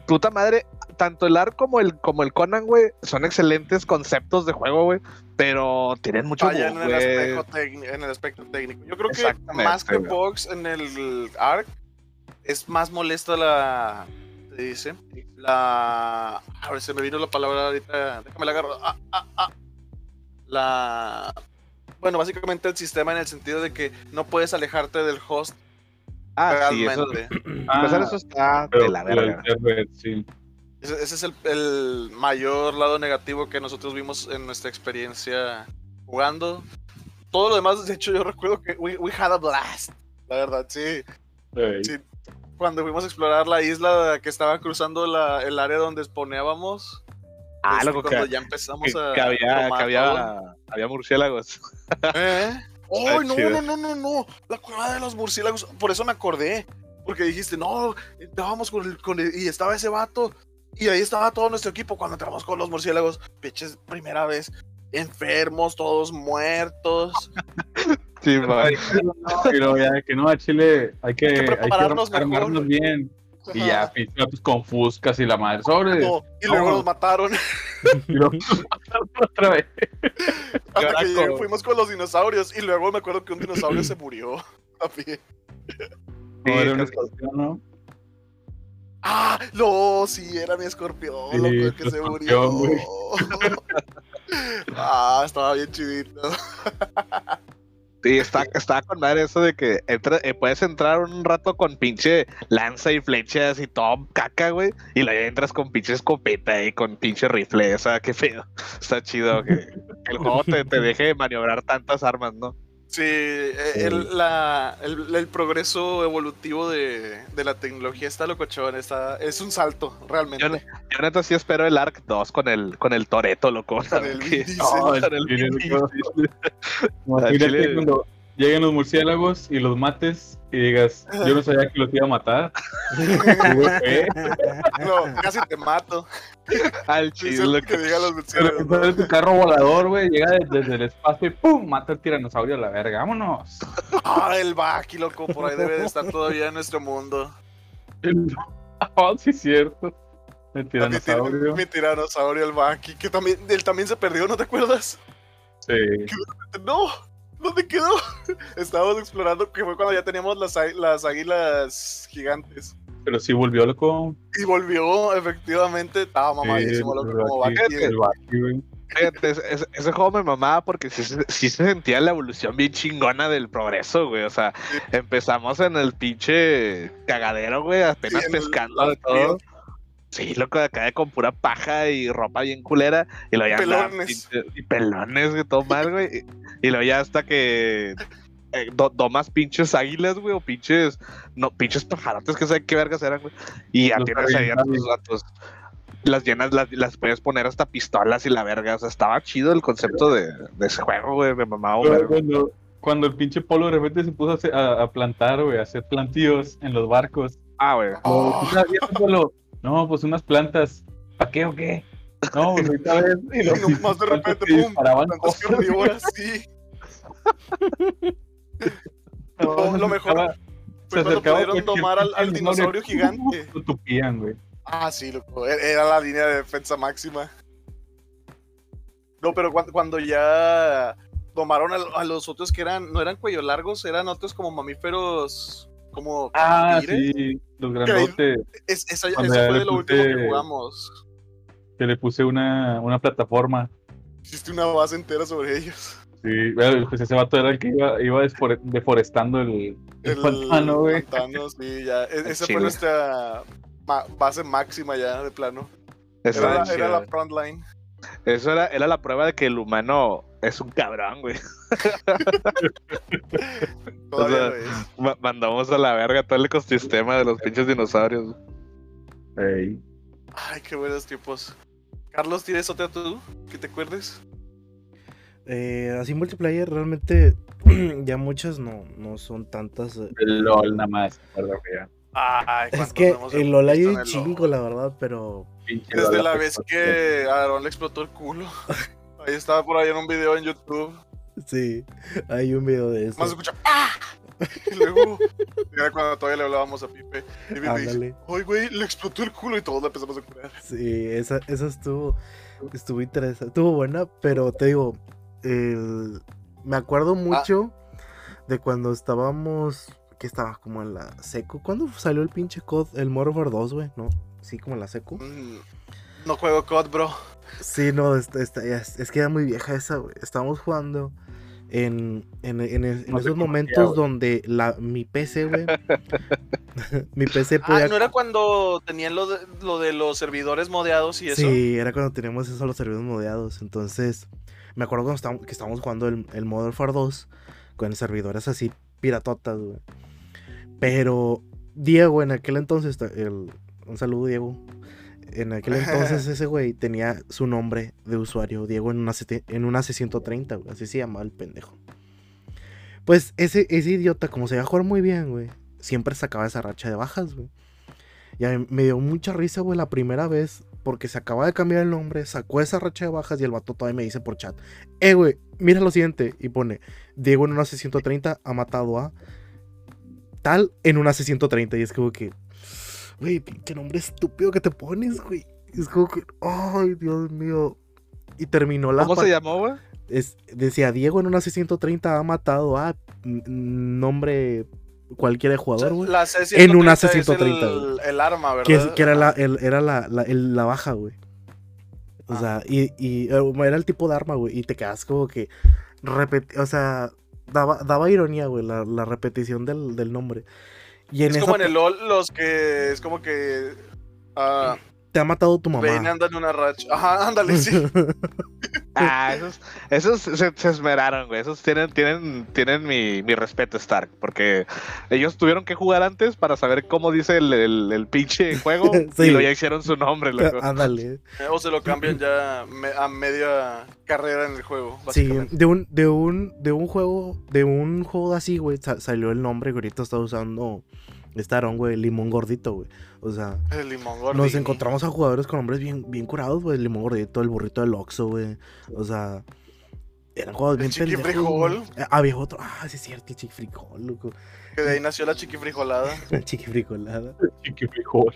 C: puta madre, tanto el ARC como el, como el Conan, güey, son excelentes conceptos de juego, güey, pero tienen mucho
D: en
C: bug,
D: el,
C: güey.
D: aspecto técnico, en el aspecto técnico. Yo creo que más que. Box en el ARC es más molesta la. ¿Te dice? La. A ver, se me vino la palabra ahorita. Déjame la agarro. Ah, ah, ah. La. Bueno, básicamente el sistema en el sentido de que no puedes alejarte del host
C: Ah, sí, eso,
D: realmente.
B: Ah,
C: empezar eso está
B: pero
C: de la verga.
B: sí.
D: Ese, ese es el, el mayor lado negativo que nosotros vimos en nuestra experiencia jugando. Todo lo demás, de hecho, yo recuerdo que we, we had a blast. La verdad, sí.
B: Ey.
D: Sí. Cuando fuimos a explorar la isla que estaba cruzando la- el área donde spawneábamos.
C: Ah, loco, que,
D: cuando ya empezamos
C: que-
D: a.
C: que había, que había, había murciélagos.
D: ¿Eh? ¡Oh, no, no, no, no, no! La cueva de los murciélagos. Por eso me acordé. Porque dijiste, no, estábamos con el, con el- Y estaba ese vato. Y ahí estaba todo nuestro equipo cuando entramos con los murciélagos. Piches, primera vez. Enfermos, todos muertos.
C: Sí.
B: Y luego ya que no, a Chile hay que,
D: Hay que
B: hay que
D: prepararnos mejor.
B: armarnos Y ya,
D: Ajá.
B: pinche vatos con fuscas y la madre sobre.
D: No, y luego
B: No.
D: nos mataron.
B: Y luego otra vez.
D: Hasta que llegué- fuimos con los dinosaurios. Y luego me acuerdo que un dinosaurio se murió. También.
B: No, era un escorpión, ¿no?
D: Ah, no, sí, era mi escorpión,
B: Sí,
D: loco, que se murió. ah, estaba bien chidito.
C: Sí, está, está con madre eso de que entra- eh, puedes entrar un rato con pinche lanza y flechas y todo caca, güey. Y luego entras con pinche escopeta y con pinche rifle. O sea, qué feo. Está chido que el juego te, te deje maniobrar tantas armas, ¿no?
D: Sí, eh, el, la- el- el progreso evolutivo de, de la tecnología está locochón, está, es un salto, realmente.
C: Yo, yo neta sí espero el Arc 2 con el, con el Toreto, loco.
D: Con el Vin Diesel.
C: No,
B: el
C: el Vin. Diesel. Chile-
B: cuando lleguen los murciélagos y los mates y digas, yo no sabía que los iba a matar.
D: No, casi te mato.
C: Al chile,
D: que digan los murciélagos.
B: tu carro volador, güey, llega de- desde el espacio y ¡pum! Mata al tiranosaurio a la verga. Vámonos.
D: Ah, el Baki, loco, por ahí debe de estar todavía en nuestro mundo.
B: Oh, sí, es cierto. El tiranosaurio.
D: mi tiranosaurio, el Baki, que también, él también se perdió, ¿no te acuerdas?
B: Sí.
D: No, ¿dónde quedó? Estábamos explorando, que fue cuando ya teníamos las, las águilas gigantes.
B: Pero sí volvió loco.
D: Y volvió, efectivamente, estaba mamadísimo, loco, como
B: güey.
C: Fíjate, ese, ese- ese juego me mamaba porque sí, se- sí se sentía la evolución bien chingona del progreso, güey. O sea, empezamos en el pinche cagadero, güey, apenas
D: Sí, en el-
C: pescando de todo. Sí, loco, de acá con pura paja y ropa bien culera. Y luego ya
D: Pelones.
C: y pelones, güey, todo mal, güey. Y, y luego ya hasta que eh, do- domas pinches águilas, güey, o pinches, no, pinches pajarotes que saben qué vergas eran, güey. Y ya tienes ahí a tus datos. Las llenas, las, las puedes poner hasta pistolas y la verga. O sea, estaba chido el concepto de, de ese juego, güey. Me mamaba vergo.
B: Cuando, cuando el pinche polo de repente se puso a, hacer- a- a plantar, güey, a hacer plantíos en los barcos.
C: Ah, güey.
D: Oh,
B: No, pues unas plantas. ¿Para qué o qué? No, pues ahorita ves. Y los
D: Y nomás de repente, pum,
B: cosas,
D: sí. No, lo mejor
B: Estaba-
D: Fue
B: se
D: cuando pudieron domar al, al dinosaurio gigante.
B: Lo tupían, güey.
D: Ah, sí, loco. e- Era la línea de defensa máxima. No, pero cuando, cuando ya tomaron a, a los otros que eran, no eran cuello largos, eran otros como mamíferos, como
B: Ah,
D: tigres.
B: sí, los grandotes.
D: Es, esa,
B: Cuando
D: eso fue de lo último que jugamos.
B: Que le puse una, una plataforma.
D: Hiciste una base entera sobre ellos.
B: Sí, pues ese vato era el que iba, iba deforestando el, el pantano, güey.
D: pantano, sí, ya. E- esa
C: Sí,
D: fue nuestra ma- base máxima ya, de plano. Era,
C: era
D: la front line.
C: eso era, era la prueba de que el humano es un cabrón, güey.
D: Todavía
C: sea. Ma- mandamos a la verga todo el ecosistema de los pinches dinosaurios.
B: Ey.
D: Ay, qué buenos tiempos. Carlos, ¿tienes otra tú? ¿Que te acuerdes?
A: Eh, así multiplayer realmente ya muchas no, no son tantas. eh.
B: El LOL nada más. ya.
D: Ay,
A: Es
D: ¿cuántos
A: que el LOL hay un chingo,
D: LOL?
A: la verdad, pero
D: Desde la vez que a Aaron le explotó el culo. Ahí estaba por ahí en un video en YouTube.
A: sí, hay un video de eso.
D: Más escucha ¡Ah! Y luego, era cuando todavía le hablábamos a Pipe. Y Pipe dice. ¡Ay, güey! Le explotó el culo y todos la empezamos a curar.
A: Sí, esa, esa estuvo, estuvo interesante, estuvo buena, pero te digo, el- me acuerdo mucho de cuando estábamos, que estaba como en la seco, ¿cuándo salió el pinche COD, el Modern Warfare 2, güey? ¿No? Sí, como en la seco.
D: Mm, No juego COD, bro.
A: Sí, no, esta- esta- ya es, es que era muy vieja esa, güey. Estábamos jugando en, en, en, en
B: No sé
A: esos momentos donde la, mi PC, güey, mi PC
D: Ah. ¿no era cuando tenían lo de, lo de los servidores modeados y eso?
A: Sí, era cuando teníamos eso los servidores modeados. Entonces, me acuerdo cuando estábamos, que estábamos jugando el, el Modern Warfare 2 con servidores así piratotas, güey. Pero Diego, en aquel entonces, el, un saludo, Diego. En aquel entonces ese güey tenía su nombre de usuario, Diego, en una, en una C130, güey. Así se llamaba el pendejo. Pues ese, ese idiota, como se iba a jugar muy bien, güey, siempre sacaba esa racha de bajas, güey. Y a mí me dio mucha risa, güey, la primera vez, porque se acaba de cambiar el nombre, sacó esa racha de bajas y el vato todavía me dice por chat, eh, güey, mira lo siguiente, y pone, Diego en una C130 ha matado a tal en una C130, y es como que, güey, qué nombre estúpido que te pones, güey. Es como que, ay, Dios mío. Y terminó la
C: ¿Cómo se llamó, güey?
A: es- decía Diego en una C130 ha matado a nombre cualquiera de
D: O sea,
A: jugador, güey.
D: la C130
A: En una
D: es
A: C130,
D: el, el arma, ¿verdad?
A: Que, es- que era, la, el- era la, la, el- la baja, güey. O
D: Ah.
A: sea, y, y eh, era el tipo de arma, güey. Y te quedas como que. repeti- o sea, daba, daba ironía, güey, la, la repetición del, del nombre. Y en
D: Es como en el LOL, los que es como que ah,
A: te ha matado tu mamá.
D: anda en una racha. Ajá, ándale, sí.
C: Ah, esos, esos se, se esmeraron, güey. Esos tienen, tienen, tienen mi, mi respeto, Stark. Porque ellos tuvieron que jugar antes para saber cómo dice el, el, el pinche juego.
A: Sí.
C: Y luego ya hicieron su nombre, loco.
A: Ándale.
D: o se lo cambian ya me- a media carrera en el juego,
A: Sí, de un, de un, de un juego, de un juego así, güey, sa- salió el nombre que ahorita está usando Staron, güey, Limón Gordito, güey. O sea,
D: El limón gordo.
A: nos encontramos a jugadores con nombres bien, bien curados, güey. El Limón Gordito, el burrito del Oxxo, güey. O sea, eran juegos
D: El
A: bien
D: Chiqui
A: pendejos,
D: Frijol.
A: güey. Ah, había otro, ah, sí es cierto, el Chiqui Frijol, loco.
D: Que de ahí nació la chiqui frijolada.
A: El Chiqui Frijolada.
B: Chiqui frijol.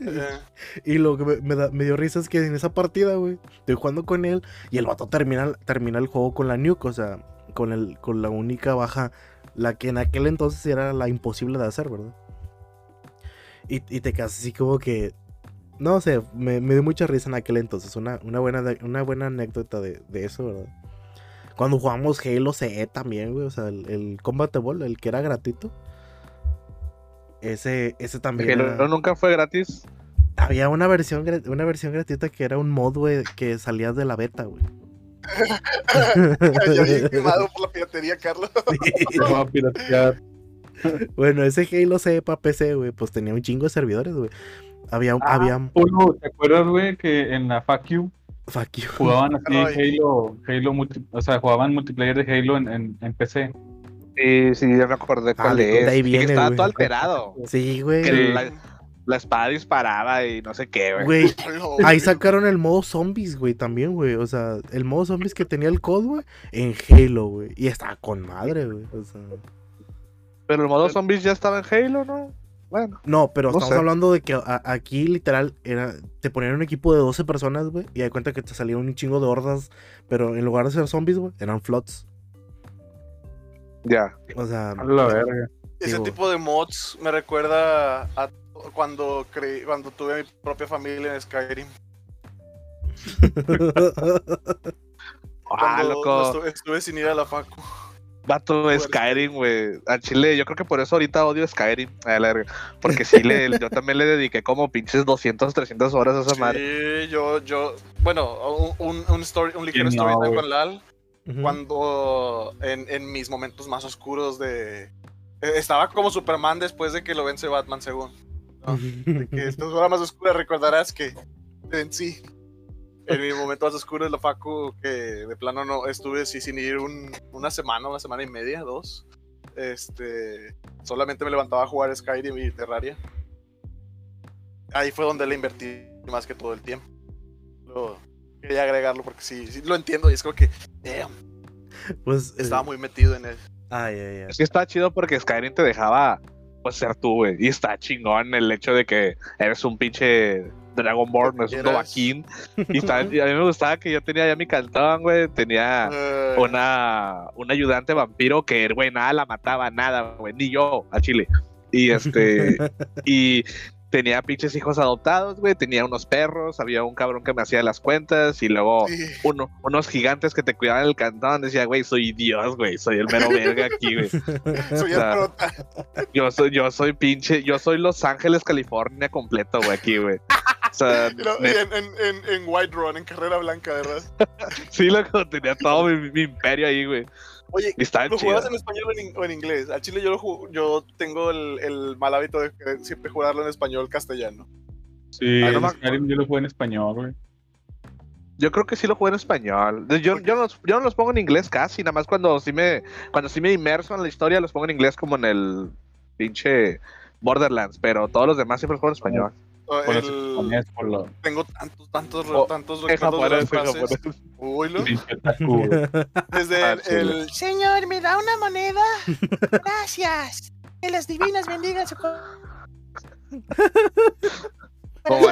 D: Eh,
A: Y lo que me, me da- me dio risa es que en esa partida, güey, estoy jugando con él y el vato termina, termina el juego con la nuke, o sea, con, el, con la única baja, la que en aquel entonces era la imposible de hacer, ¿verdad? Y, y te quedas así como que, no sé, me, me dio mucha risa en aquel entonces, una, una, buena, una buena anécdota de, de eso, ¿verdad? Cuando jugamos Halo CE también, güey, o sea, el, el Combat Ball, el que era gratuito. Ese, ese también. Era-
C: no- nunca fue gratis.
A: había una versión, una versión gratuita que era un mod, güey, que salía de la beta, güey.
D: Ya bien quemado por la piratería, Carlos.
B: A piratear.
A: bueno, ese Halo C para PC, güey, pues tenía un chingo de servidores, güey. Había,
B: Ah.
A: había,
B: Polo, ¿te acuerdas, güey, que en la fuck you. jugaban así. Halo, Halo multi- o sea, jugaban multiplayer de Halo en, en, en PC?
C: Sí, sí, ya me acordé cuál
A: de-
C: es.
A: de ahí
C: Y que
A: viene,
C: estaba
A: güey.
C: todo alterado.
A: Sí, güey.
C: Que la, la espada disparaba y no sé qué, güey.
A: Ahí sacaron el modo zombies, güey, también, güey. O sea, el modo zombies que tenía el COD, güey, en Halo, güey. Y estaba con madre, güey. O sea,
C: Pero el modo zombies ya estaba en Halo, ¿no? Bueno.
A: no, pero
C: No
A: estamos
C: sé.
A: hablando de que a- aquí literal era, te ponían un equipo de 12 personas, güey, y de cuenta que te salía un chingo de hordas, pero en lugar de ser zombies, güey, eran flots.
C: Ya.
A: O sea,
B: A la verga.
D: Ese tipo de mods me recuerda a cuando creí, cuando tuve mi propia familia en Skyrim.
C: Ah,
D: Cuando
C: loco.
D: estuve, estuve sin ir a la facu.
C: Vato de Skyrim, güey. A Chile, yo creo que por eso ahorita odio Skyrim. A la verga. Porque sí, le, yo también le dediqué como pinches 200, 300 horas a esa madre.
D: Sí, yo, yo, bueno, un, un, story, un ligero
B: no,
D: story time
B: güey.
D: con Lal. Cuando en, en mis momentos más oscuros de... Estaba como Superman después de que lo vence Batman, según. ¿No? que esta hora más oscura recordarás que en sí, en mi momento más oscuro de la facu, que de plano no estuve sí, sin ir un- una semana, una semana y media, dos. Este, solamente me levantaba a jugar Skyrim y Terraria. Ahí fue donde le invertí más que todo el tiempo. Lo- quería agregarlo porque sí, sí lo entiendo y es como que, damn,
A: Pues. eh,
D: estaba muy metido en él.
A: Ay, ay, ay.
C: Sí está chido porque Skyrim te dejaba pues ser tú, güey. Y está chingón el hecho de que eres un pinche Dragonborn, es un Dovahkiin. Y, está- y a mí me gustaba que yo tenía ya mi cantón, güey. Tenía
D: Eh,
C: una, un ayudante vampiro que, güey, nada la mataba, nada, güey. Ni yo, a Chile. Y este... y tenía pinches hijos adoptados, güey. Tenía unos perros, había un cabrón que me hacía las cuentas y luego
D: sí.
C: uno, unos gigantes que te cuidaban el cantón. Decía, güey, soy Dios, güey, soy el mero verga aquí, güey.
D: Soy el
C: o sea,
D: prota.
C: Yo soy, yo soy pinche, yo soy Los Ángeles, California completo, güey, aquí, güey. O sea,
D: en, en, en, en White Run, en carrera blanca, ¿verdad?
C: sí, loco, tenía todo mi, mi imperio ahí, güey.
D: Oye, ¿lo
C: chido.
D: jugabas en español o en, in- o en inglés? Al chile yo lo yo tengo el, el mal hábito de siempre jugarlo en español castellano.
B: Sí,
C: Ah, no
B: Skyrim yo lo jugué en español, güey.
C: Yo creo que sí lo jugué en español. Yo, yo, no los, yo no los pongo en inglés casi, nada más cuando sí me, cuando sí me inmerso en la historia los pongo en inglés como en el pinche Borderlands, pero todos los demás siempre los juego en español.
D: O
B: Por los
D: el-
B: japonés, por los
D: tengo tantos, tantos,
C: O-
D: tantos recuerdos de las frases. Uy, lo-. Desde
C: Ah,
D: el,
E: Señor, ¿me da una moneda? Gracias. Que las divinas bendigan su...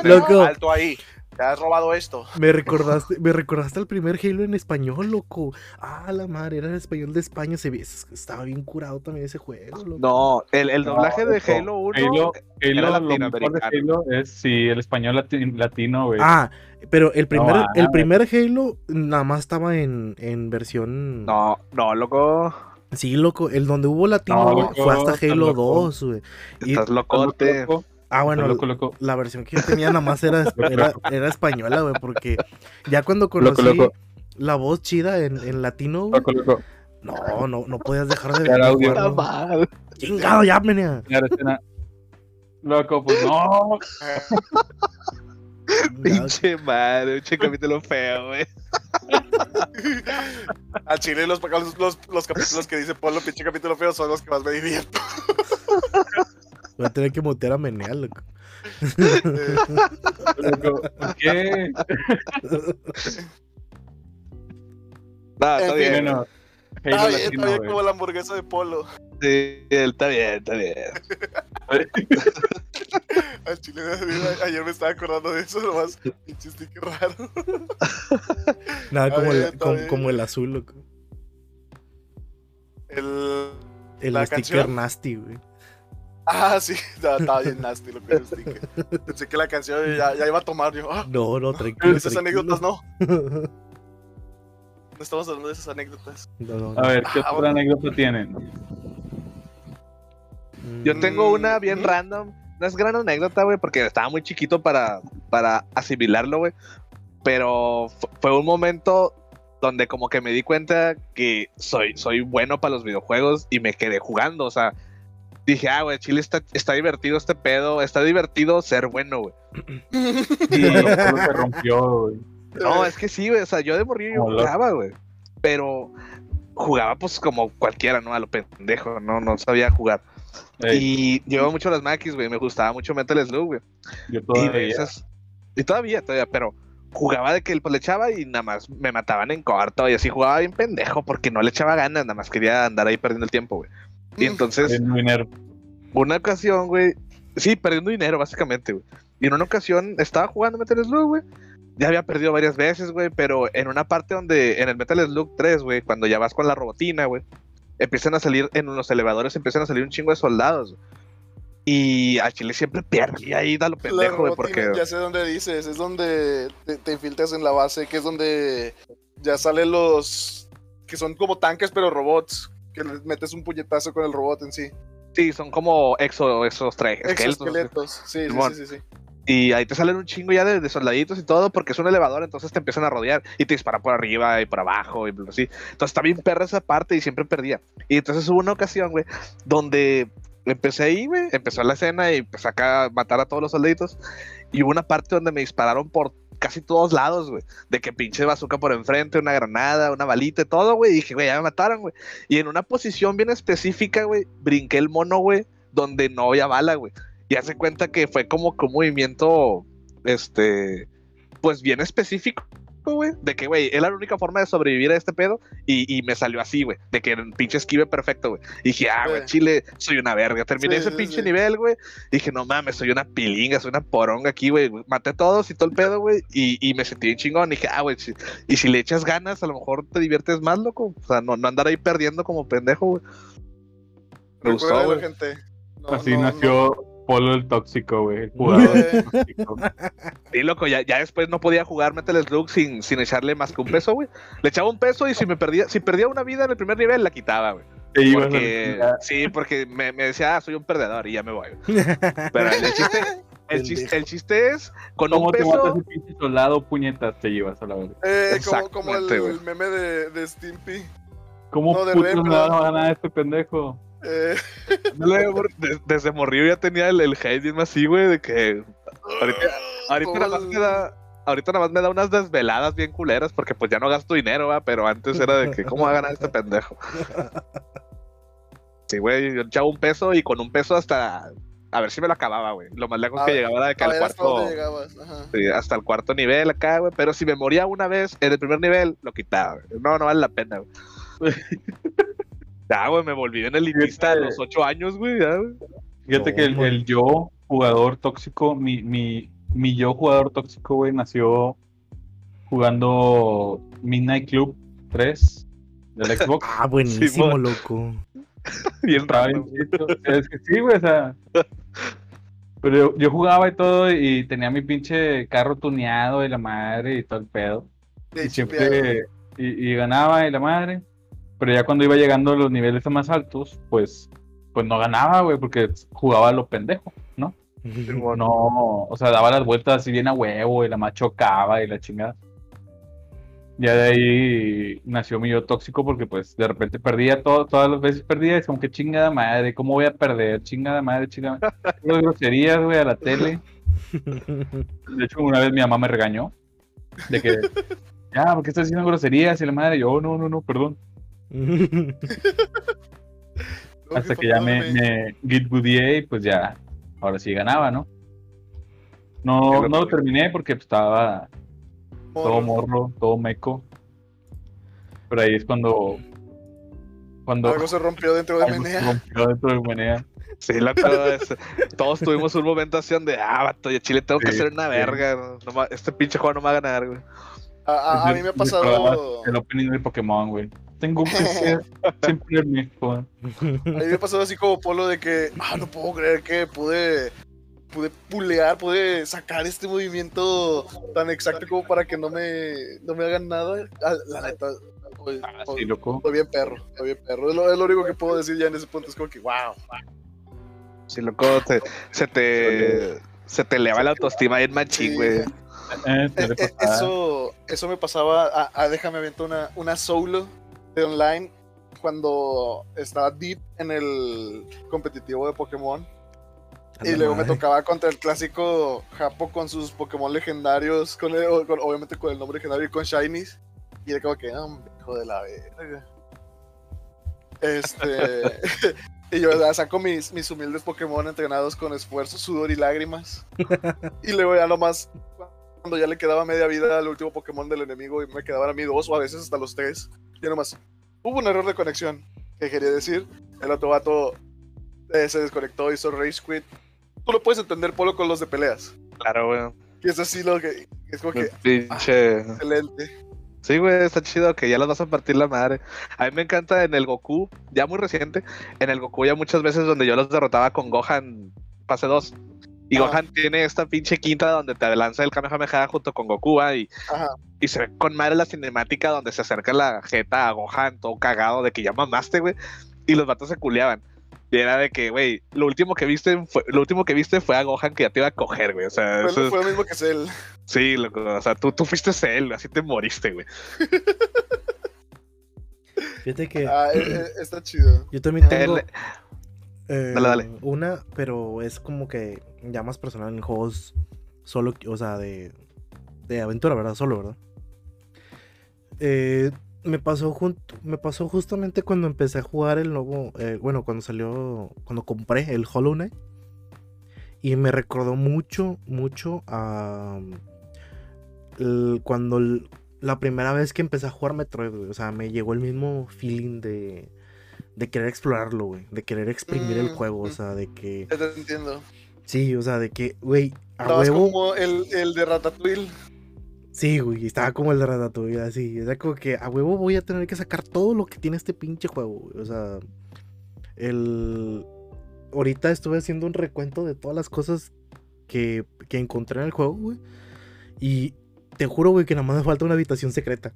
A: Loco.
D: alto ahí. Te has robado esto.
A: Me recordaste, me recordaste al primer Halo en español, loco. Ah, la madre, era en español de España. Se ve, estaba bien curado también ese juego, loco.
C: No, el, el doblaje
B: No,
C: de
B: loco.
C: Halo 1
B: Halo,
C: era
B: Halo, lo mejor de. Halo es sí, el español lati- latino, güey.
A: Ah, pero el primer,
B: ah,
A: el
B: güey.
A: primer Halo nada más estaba en, en versión.
C: No, no, loco.
A: Sí, loco. El donde hubo latino
B: No,
A: güey,
B: loco,
A: fue hasta Halo
B: loco.
A: 2, güey.
C: Estás locote.
B: loco,
A: ah, bueno,
B: loco, loco.
A: la versión que yo tenía nada más era, era, era española, güey, porque ya cuando conocí
B: loco.
A: la voz chida en, en latino, güey,
B: Loco, loco.
A: no, no, no podías dejar de ver
B: audio.
A: Chingado, ya, menea.
B: Loco, pues no.
C: Pinche madre, pinche capítulo feo, güey.
D: Al chile los, los, los, los capítulos que dice Polo, pinche capítulo feo, son los que más me divierto.
A: Voy a tener que mutear a menea, loco.
B: Loco, ¿por qué?
D: En
C: está bien.
B: Bueno,
D: Está bien, está como la hamburguesa de Polo.
C: Sí, está bien, está bien.
D: Al chile, ayer me estaba acordando de eso, nomás. Pinche sticker raro.
A: Nada como,
D: bien,
A: el, como, el azul, loco.
D: El.
A: El
D: ¿La
A: sticker
D: canción?
A: nasty, güey.
D: Ah, sí, estaba, estaba bien nasty lo que el sticker. Pensé que la canción ya, ya iba a tomar yo. Ah,
A: No, no, tranquilo.
D: esas
A: tranquilo.
D: anécdotas no. No estamos hablando de esas anécdotas.
A: No, no, no.
B: A ver, ¿qué
D: Ah,
B: otra
D: bueno.
B: anécdota tienen?
C: Yo
A: Mm,
C: tengo una bien
D: Mm.
C: random. No es gran anécdota, güey, porque estaba muy chiquito para, para asimilarlo, güey. Pero fu- fue un momento donde como que me di cuenta que soy, soy bueno para los videojuegos y me quedé jugando. O sea, dije, ah, güey, Chile está, está divertido este pedo. Está divertido ser bueno, güey.
B: Y se rompió, güey.
C: No, es que sí, güey. O sea, yo de morrillo yo jugaba, güey. Pero jugaba pues como cualquiera, ¿no? A lo pendejo, ¿no? No sabía jugar.
B: Ey,
C: Y llevaba mucho las maquis, güey. Me gustaba mucho Metal Slug, güey.
B: yo
C: Y, de
B: todavía.
C: esas- y todavía, todavía, pero jugaba de que pues, le echaba y nada más me mataban en corto y así jugaba bien pendejo porque no le echaba ganas, nada más quería andar ahí perdiendo el tiempo, güey. Y entonces,
B: en dinero.
C: una ocasión, güey, sí, perdiendo dinero básicamente, güey. Y en una ocasión estaba jugando Metal Slug, güey. Ya había perdido varias veces, güey, pero en una parte donde, en el Metal Slug 3, güey, cuando ya vas con la robotina, güey, empiezan a salir, en los elevadores empiezan a salir un chingo de soldados. güey. Y a Chile siempre perdía ahí, da lo pendejo, güey, porque.
D: Ya sé dónde dices, es donde te, te infiltras en la base, que es donde ya salen los que son como tanques pero robots, que les metes un puñetazo con el robot en sí.
C: Sí, son como exo, esos tres esqueletos.
D: Exoesqueletos, sí, sí, sí, sí.
C: Y ahí te salen un chingo ya de, soldaditos y todo, porque es un elevador, entonces te empiezan a rodear y te disparan por arriba y por abajo y así. Entonces está bien perra esa parte y siempre perdía. Y entonces hubo una ocasión, güey, donde empecé ahí, güey, empezó la escena y empecé acá a matar a todos los soldaditos. Y hubo una parte donde me dispararon por casi todos lados, güey. De que pinche bazooka por enfrente, una granada, una balita y todo, güey. Y dije, güey, ya me mataron, güey. Y en una posición bien específica, güey, brinqué el mono, güey, donde no había bala, güey. Y hace cuenta que fue como que un movimiento, este, pues bien específico, güey. De que, güey, era la única forma de sobrevivir a este pedo. Y, y me salió así, güey. De que era un pinche esquive perfecto, güey. Y dije, ah, güey. Chile, soy una verga. Terminé
D: Sí,
C: ese
D: sí,
C: pinche
D: sí.
C: nivel, güey. Dije, no mames, soy una pilinga, soy una poronga aquí, güey. Maté a todos y todo el pedo, güey. Y, y me sentí bien chingón. Dije, ah, güey, si- y si le echas ganas, a lo mejor te diviertes más, loco. O sea, no, no andar ahí perdiendo como pendejo, güey. Me gustó, güey.
D: gente. No,
B: Así
D: no,
B: nació Polo el tóxico, güey. El jugador tóxico.
C: Sí, loco, ya, ya después no podía jugar Metal Slug sin, sin echarle más que un peso, güey. Le echaba un peso y si me perdía, si perdía una vida en el primer nivel, la quitaba, güey. Porque, sí, porque me, me decía, ah, soy un perdedor y ya me voy. güey. Pero el chiste, el chiste, el chiste es, con un
B: ¿Cómo te matas
C: peso,
B: soldado, puñetas te llevas a la verga?
D: Eh, como, como el, meme de, de Stimpy.
B: ¿Cómo
D: No, de
B: putos
D: Red,
B: me van a ganar a este pendejo?
D: Eh,
C: de- desde morrillo ya tenía el, el hate bien así, güey, de que ahorita, ahorita
D: todo
C: nada más me da... Ahorita nada más me da unas desveladas bien culeras porque pues ya no gasto dinero, ¿va? pero antes era de que ¿cómo va a ganar este pendejo? Sí, güey, yo echaba un peso y con un peso hasta a ver si me lo acababa, güey. Lo más lejos
D: A
C: que
D: ver,
C: llegaba era de que al cuarto.
D: Ajá.
C: sí, hasta el cuarto nivel acá, güey, pero si me moría una vez en el primer nivel, lo quitaba. güey. No, no vale la pena, güey. Ya, güey, me volví en el elitista a los ocho años, güey, ya, güey.
B: Fíjate que el, el yo jugador tóxico, mi, mi, mi yo jugador tóxico, güey, nació jugando Midnight Club 3 del Xbox.
A: Ah, buenísimo,
C: Simón.
A: loco.
C: Bien raro.
B: Es que sí, güey, o sea. Pero yo, yo jugaba y todo y tenía mi pinche carro tuneado y la madre y todo el pedo.
D: De
B: Y
D: chipeado.
B: siempre y, y ganaba y la madre. Pero ya cuando iba llegando a los niveles más altos, pues, pues no ganaba, güey, porque jugaba a lo pendejo, ¿no? No, o sea, daba las vueltas así bien a huevo y la más chocaba y la chingada. Ya de ahí nació mi yo tóxico porque pues de repente perdía todo, todas las veces perdía, es como que chingada madre, ¿cómo voy a perder? Chingada madre, chingada madre. Las groserías, güey, a la tele. De hecho, una vez mi mamá me regañó de que, ya, ¿por qué estás haciendo groserías? Y la madre, yo, "Oh, no, no, no, perdón. Hasta que ya me, me gitgoodié y pues ya, ahora sí ganaba, ¿no? No, no lo terminé porque pues, estaba todo morro, todo meco. Pero ahí es cuando. Cuando.
D: Algo se rompió dentro de
B: se
D: Menea.
B: rompió dentro de Menea.
C: Sí, es- todos tuvimos un momento así donde, ah, vato, yo Chile tengo que hacer una
B: sí.
C: verga. no- este pinche juego no me va a ganar, güey.
D: A, a- a mí me ha pasado.
B: El opening de Pokémon, güey. Tengo que ser siempre el mejor.
D: A mí me ha pasado así como Polo de que, ah, no puedo creer que pude, pude pulear, pude sacar este movimiento tan exacto como para que no me, no me hagan nada. Ah, la neta, pues,
B: Ah, sí, loco.
D: estoy bien perro, estoy bien perro. Es lo, es lo único que puedo decir ya en ese punto, es como que, wow.
C: Sí, loco, te- se te. Se te eleva la autoestima bien machín,
D: Sí.
C: güey.
B: Eh,
D: Eh, eh, eso, eso me pasaba, ah, ah, déjame aventar una, una solo de online cuando estaba deep en el competitivo de Pokémon.
A: A
D: Y luego me tocaba contra el clásico Japo con sus Pokémon legendarios, con, el- o- con- obviamente con el nombre legendario y con Shinies. Y era como que, hombre, hijo de la verga. Este. y yo ¿verdad? saco mis, mis humildes Pokémon entrenados con esfuerzo, sudor y lágrimas. y luego ya nomás, cuando ya le quedaba media vida al último Pokémon del enemigo y me quedaban a mí dos o a veces hasta los tres, ya nomás. Hubo un error de conexión, que quería decir. El otro vato eh, se desconectó, hizo Rage Quit. Tú lo puedes entender, Polo, con los de peleas.
C: Claro, güey.
D: Que es así lo que. Es como que.
C: Pinche.
D: Excelente.
C: Sí, güey, está chido que ya las vas a partir la madre. A mí me encanta en el Goku, ya muy reciente, en el Goku ya muchas veces donde yo los derrotaba con Gohan fase 2. Y. Gohan tiene esta pinche quinta donde te lanza el Kamehameha junto con Goku, ah, y,
D: Ajá.
C: y se ve con madre la cinemática donde se acerca la jeta a Gohan, todo cagado de que ya mamaste, güey. Y los vatos se culeaban. Y era de que, güey, lo último que viste fue, lo último que viste fue a Gohan que ya te iba a coger, güey. O sea,
D: Fue,
C: eso
D: lo-
C: es-
D: fue lo mismo que Cell.
C: sí, loco, o sea, tú, tú fuiste él, así te moriste, güey.
A: Fíjate que
D: Ah, eh, eh, está chido.
A: yo también tengo
C: El-
A: eh,
C: Dale, dale.
A: una, pero es como que ya más personal en juegos solo, o sea, de, de aventura, ¿verdad? Solo, ¿verdad? Eh, me pasó me pasó justamente cuando empecé a jugar el nuevo, eh, bueno, cuando salió, cuando compré el Hollow Knight y me recordó mucho, mucho a el- cuando la primera vez que empecé a jugar Metroid. O sea, me llegó el mismo feeling de, de querer explorarlo, güey. De querer exprimir el
D: Mm,
A: juego, o
D: mm.
A: sea, de que...
D: Ya te entiendo.
A: Sí, o sea, de que, güey, a huevo...
D: como el, el de Ratatouille.
A: Sí, güey, estaba como el de Ratatouille, así. Era como que a huevo voy a tener que sacar todo lo que tiene este pinche juego, güey. O sea, el... Ahorita estuve haciendo un recuento de todas las cosas que, que encontré en el juego, güey. Y te juro, güey, que nada más me falta una habitación secreta.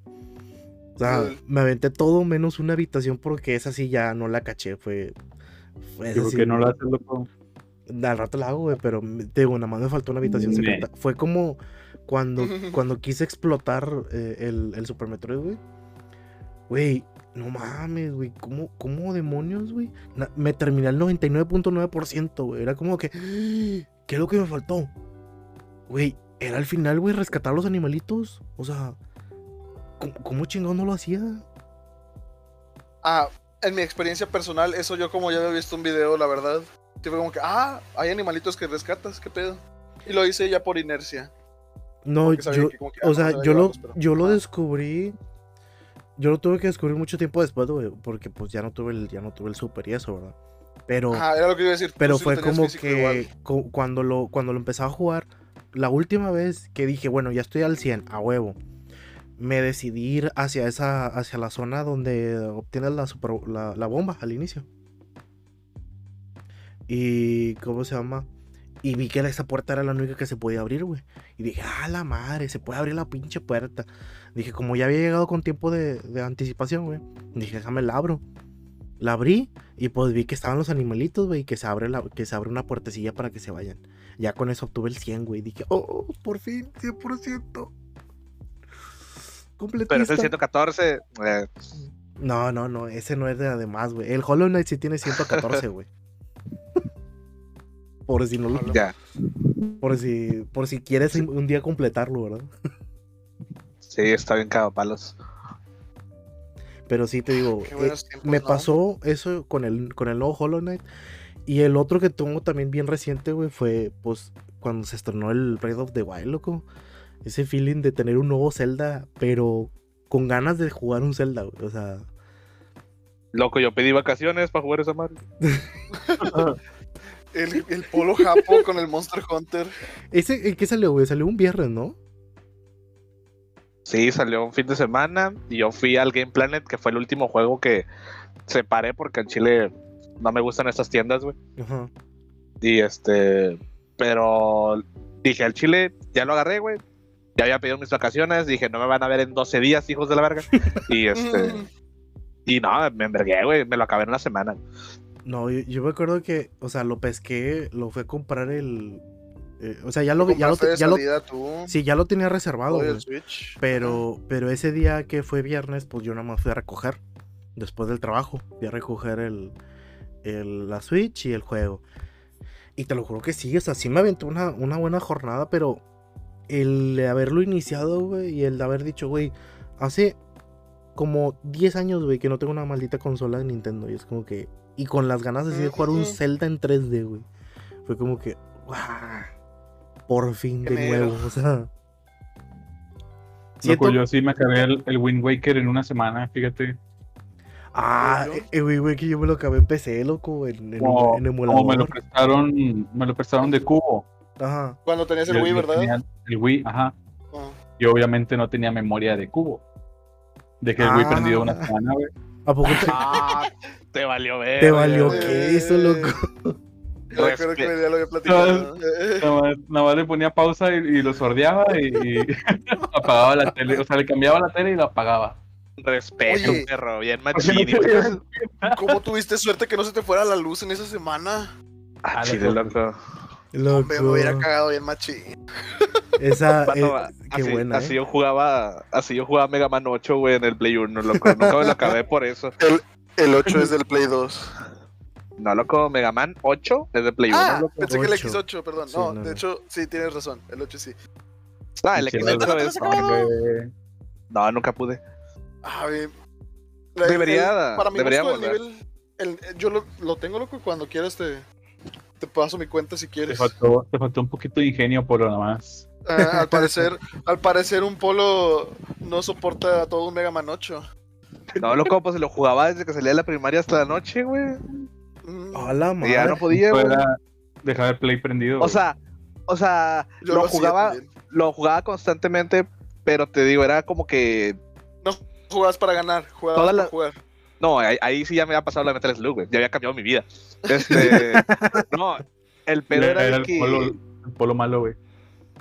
A: O sea, me aventé todo menos una habitación porque esa sí ya no la caché. Fue... fue sí,
B: que no lo haces, loco.
A: Al rato la hago, güey, pero te digo, nada más me faltó una habitación secreta. Fue como cuando, cuando quise explotar eh, el, el Super Metroid, güey. Güey, no mames, güey. ¿Cómo, ¿Cómo demonios, güey? Me terminé al 99.9%, güey. Era como que. ¿Qué es lo que me faltó? Güey, era al final, güey, rescatar los animalitos. O sea, ¿cómo, cómo chingado no lo hacía?
D: Ah, en mi experiencia personal, eso yo como ya había visto un video, la verdad. Fue como que, ah, hay animalitos que rescatas, qué pedo. Y lo hice ya por inercia.
A: No, yo,
D: que que, ah,
A: o
D: no,
A: sea,
D: no
A: yo lo,
D: pero-
A: yo lo descubrí. Yo lo tuve que descubrir mucho tiempo después, güey, porque pues ya no tuve el, ya no tuve el super y eso, ¿verdad? Pero,
D: Ajá, era lo que iba a decir.
A: pero
D: sí
A: fue como que cu- cuando lo, cuando lo empezaba a jugar, la última vez que dije, bueno, ya estoy al 100, a huevo. Me decidí ir hacia esa, hacia la zona donde obtienes la, super- la, la bomba al inicio. Y, ¿cómo se llama? Y vi que esa puerta era la única que se podía abrir, güey. Y dije, ah, la madre, se puede abrir la pinche puerta. Dije, como ya había llegado con tiempo de, anticipación, güey. Dije, déjame la abro. La abrí y pues vi que estaban los animalitos, güey, y que se abre la, que se abre una puertecilla para que se vayan. Ya con eso obtuve el 100, güey. Dije, oh, por fin, 100%. Completista.
C: Pero es el 114. eh,
A: No, no, no, ese no es de además, güey. El Hollow Knight sí tiene 114, güey. Por si no lo,
C: ya.
A: por si, por si quieres un un día completarlo, ¿verdad?
C: Sí, está bien palos.
A: Pero sí te digo, eh,
D: tiempos,
A: me
D: ¿no?
A: pasó eso con el, con el nuevo Hollow Knight. Y el otro que tengo también bien reciente, güey, fue pues cuando se estrenó el Breath of the Wild, loco. Ese feeling de tener un nuevo Zelda, pero con ganas de jugar un Zelda, güey. O sea,
C: Loco, yo pedí vacaciones para jugar esa madre.
D: El, el polo japo con el Monster Hunter.
A: ese, ¿en qué salió, güey? Salió un viernes, ¿no?
C: Sí, salió un fin de semana y yo fui al Game Planet, que fue el último juego que separé porque en Chile no me gustan estas tiendas, güey.
A: Ajá.
C: Y este, pero dije al Chile, ya lo agarré, güey. Ya había pedido mis vacaciones, dije, no me van a ver en 12 días, hijos de la verga. Y este, y no, me envergué, güey, me lo acabé en una semana.
A: No, yo, yo me acuerdo que, o sea, lo pesqué, lo fue a comprar el. eh, o sea, ya lo, ya lo, ya lo, sí, ya lo tenía reservado.
D: Switch.
A: Pero, pero ese día que fue viernes, pues yo nada más fui a recoger. Después del trabajo. Fui a recoger el, el- la Switch y el juego. Y te lo juro que sí, o sea, sí me aventó una, una buena jornada, pero el haberlo iniciado, güey, y el de haber dicho, güey, hace como 10 años, güey, que no tengo una maldita consola de Nintendo. Y es como que. Y con las ganas así de jugar un. Zelda en 3D, güey. Fue como que. ¡guau! Por fin
D: Qué
A: de
D: mero.
A: nuevo, o sea.
B: Loco, yo sí me acabé el, el Wind Waker en una semana, fíjate.
A: Ah, güey, güey, que yo me lo acabé en PC, loco, en, en,
B: me lo prestaron, me lo prestaron de cubo.
A: Ajá.
D: Cuando tenías el
B: Yo-
D: Wii, ¿verdad?
B: El Wii, ajá.
D: Ah.
B: Yo obviamente no tenía memoria de cubo. De que el Wii
A: Ah.
B: prendido una semana, güey.
A: ¿A poco te,
C: Ah, te valió ver.
A: te valió
D: güey.
A: que eso, loco?
D: Yo recuerdo que ya lo había platicado. Eh,
B: Nada más, le ponía pausa y, y lo sordeaba y, y apagaba la tele. O sea, le cambiaba la tele y la apagaba.
C: Respeto,
D: Oye.
C: perro, bien machín.
D: ¿Cómo tuviste suerte que no se te fuera la luz en esa semana?
C: Ah, chile, loco.
D: Hombre, me hubiera cagado bien machín.
A: Esa,
C: Vato,
A: eh, qué
C: así,
A: buena,
C: así
A: ¿eh?
C: yo jugaba, así yo jugaba Mega Man 8, güey, en el Play 1, loco. Nunca me lo acabé por eso.
D: El 8 es del Play 2.
C: No, loco, Mega Man 8 es de Play 1,
D: Ah,
C: loco.
D: pensé que el
A: Ocho.
D: X8, perdón.
A: Sí,
D: no,
A: no,
D: de hecho, sí, tienes razón. El 8 sí.
C: Ah, el
B: Sí,
C: X8
D: ¿no
C: es... No, nunca pude.
D: Ah, bien. La-
C: Debería-
D: el- para mi
C: debería
D: gusto, el nivel. el- yo lo, lo tengo, loco, cuando quieras te, te paso mi cuenta si
B: te,
D: quieres.
B: faltó, te faltó un poquito de ingenio por lo nada más.
D: Ah, al parecer, al parecer un polo no soporta todo un Mega Man 8.
C: No, loco, pues lo jugaba desde que salía de la primaria hasta la noche, güey.
D: Mm,
A: A la
C: ya no podía, güey.
B: Dejar el play prendido.
C: O sea, o sea,
D: yo
C: lo jugaba, lo jugaba constantemente, pero te digo, era como que
D: Jugabas para ganar, jugabas
C: Toda
D: para
C: la-
D: jugar.
C: No, ahí, ahí sí ya me había pasado la Metal Slug, güey. Ya había cambiado mi vida. Este. no, el pedo era, de
B: el,
C: que.
B: polo, el polo malo, güey.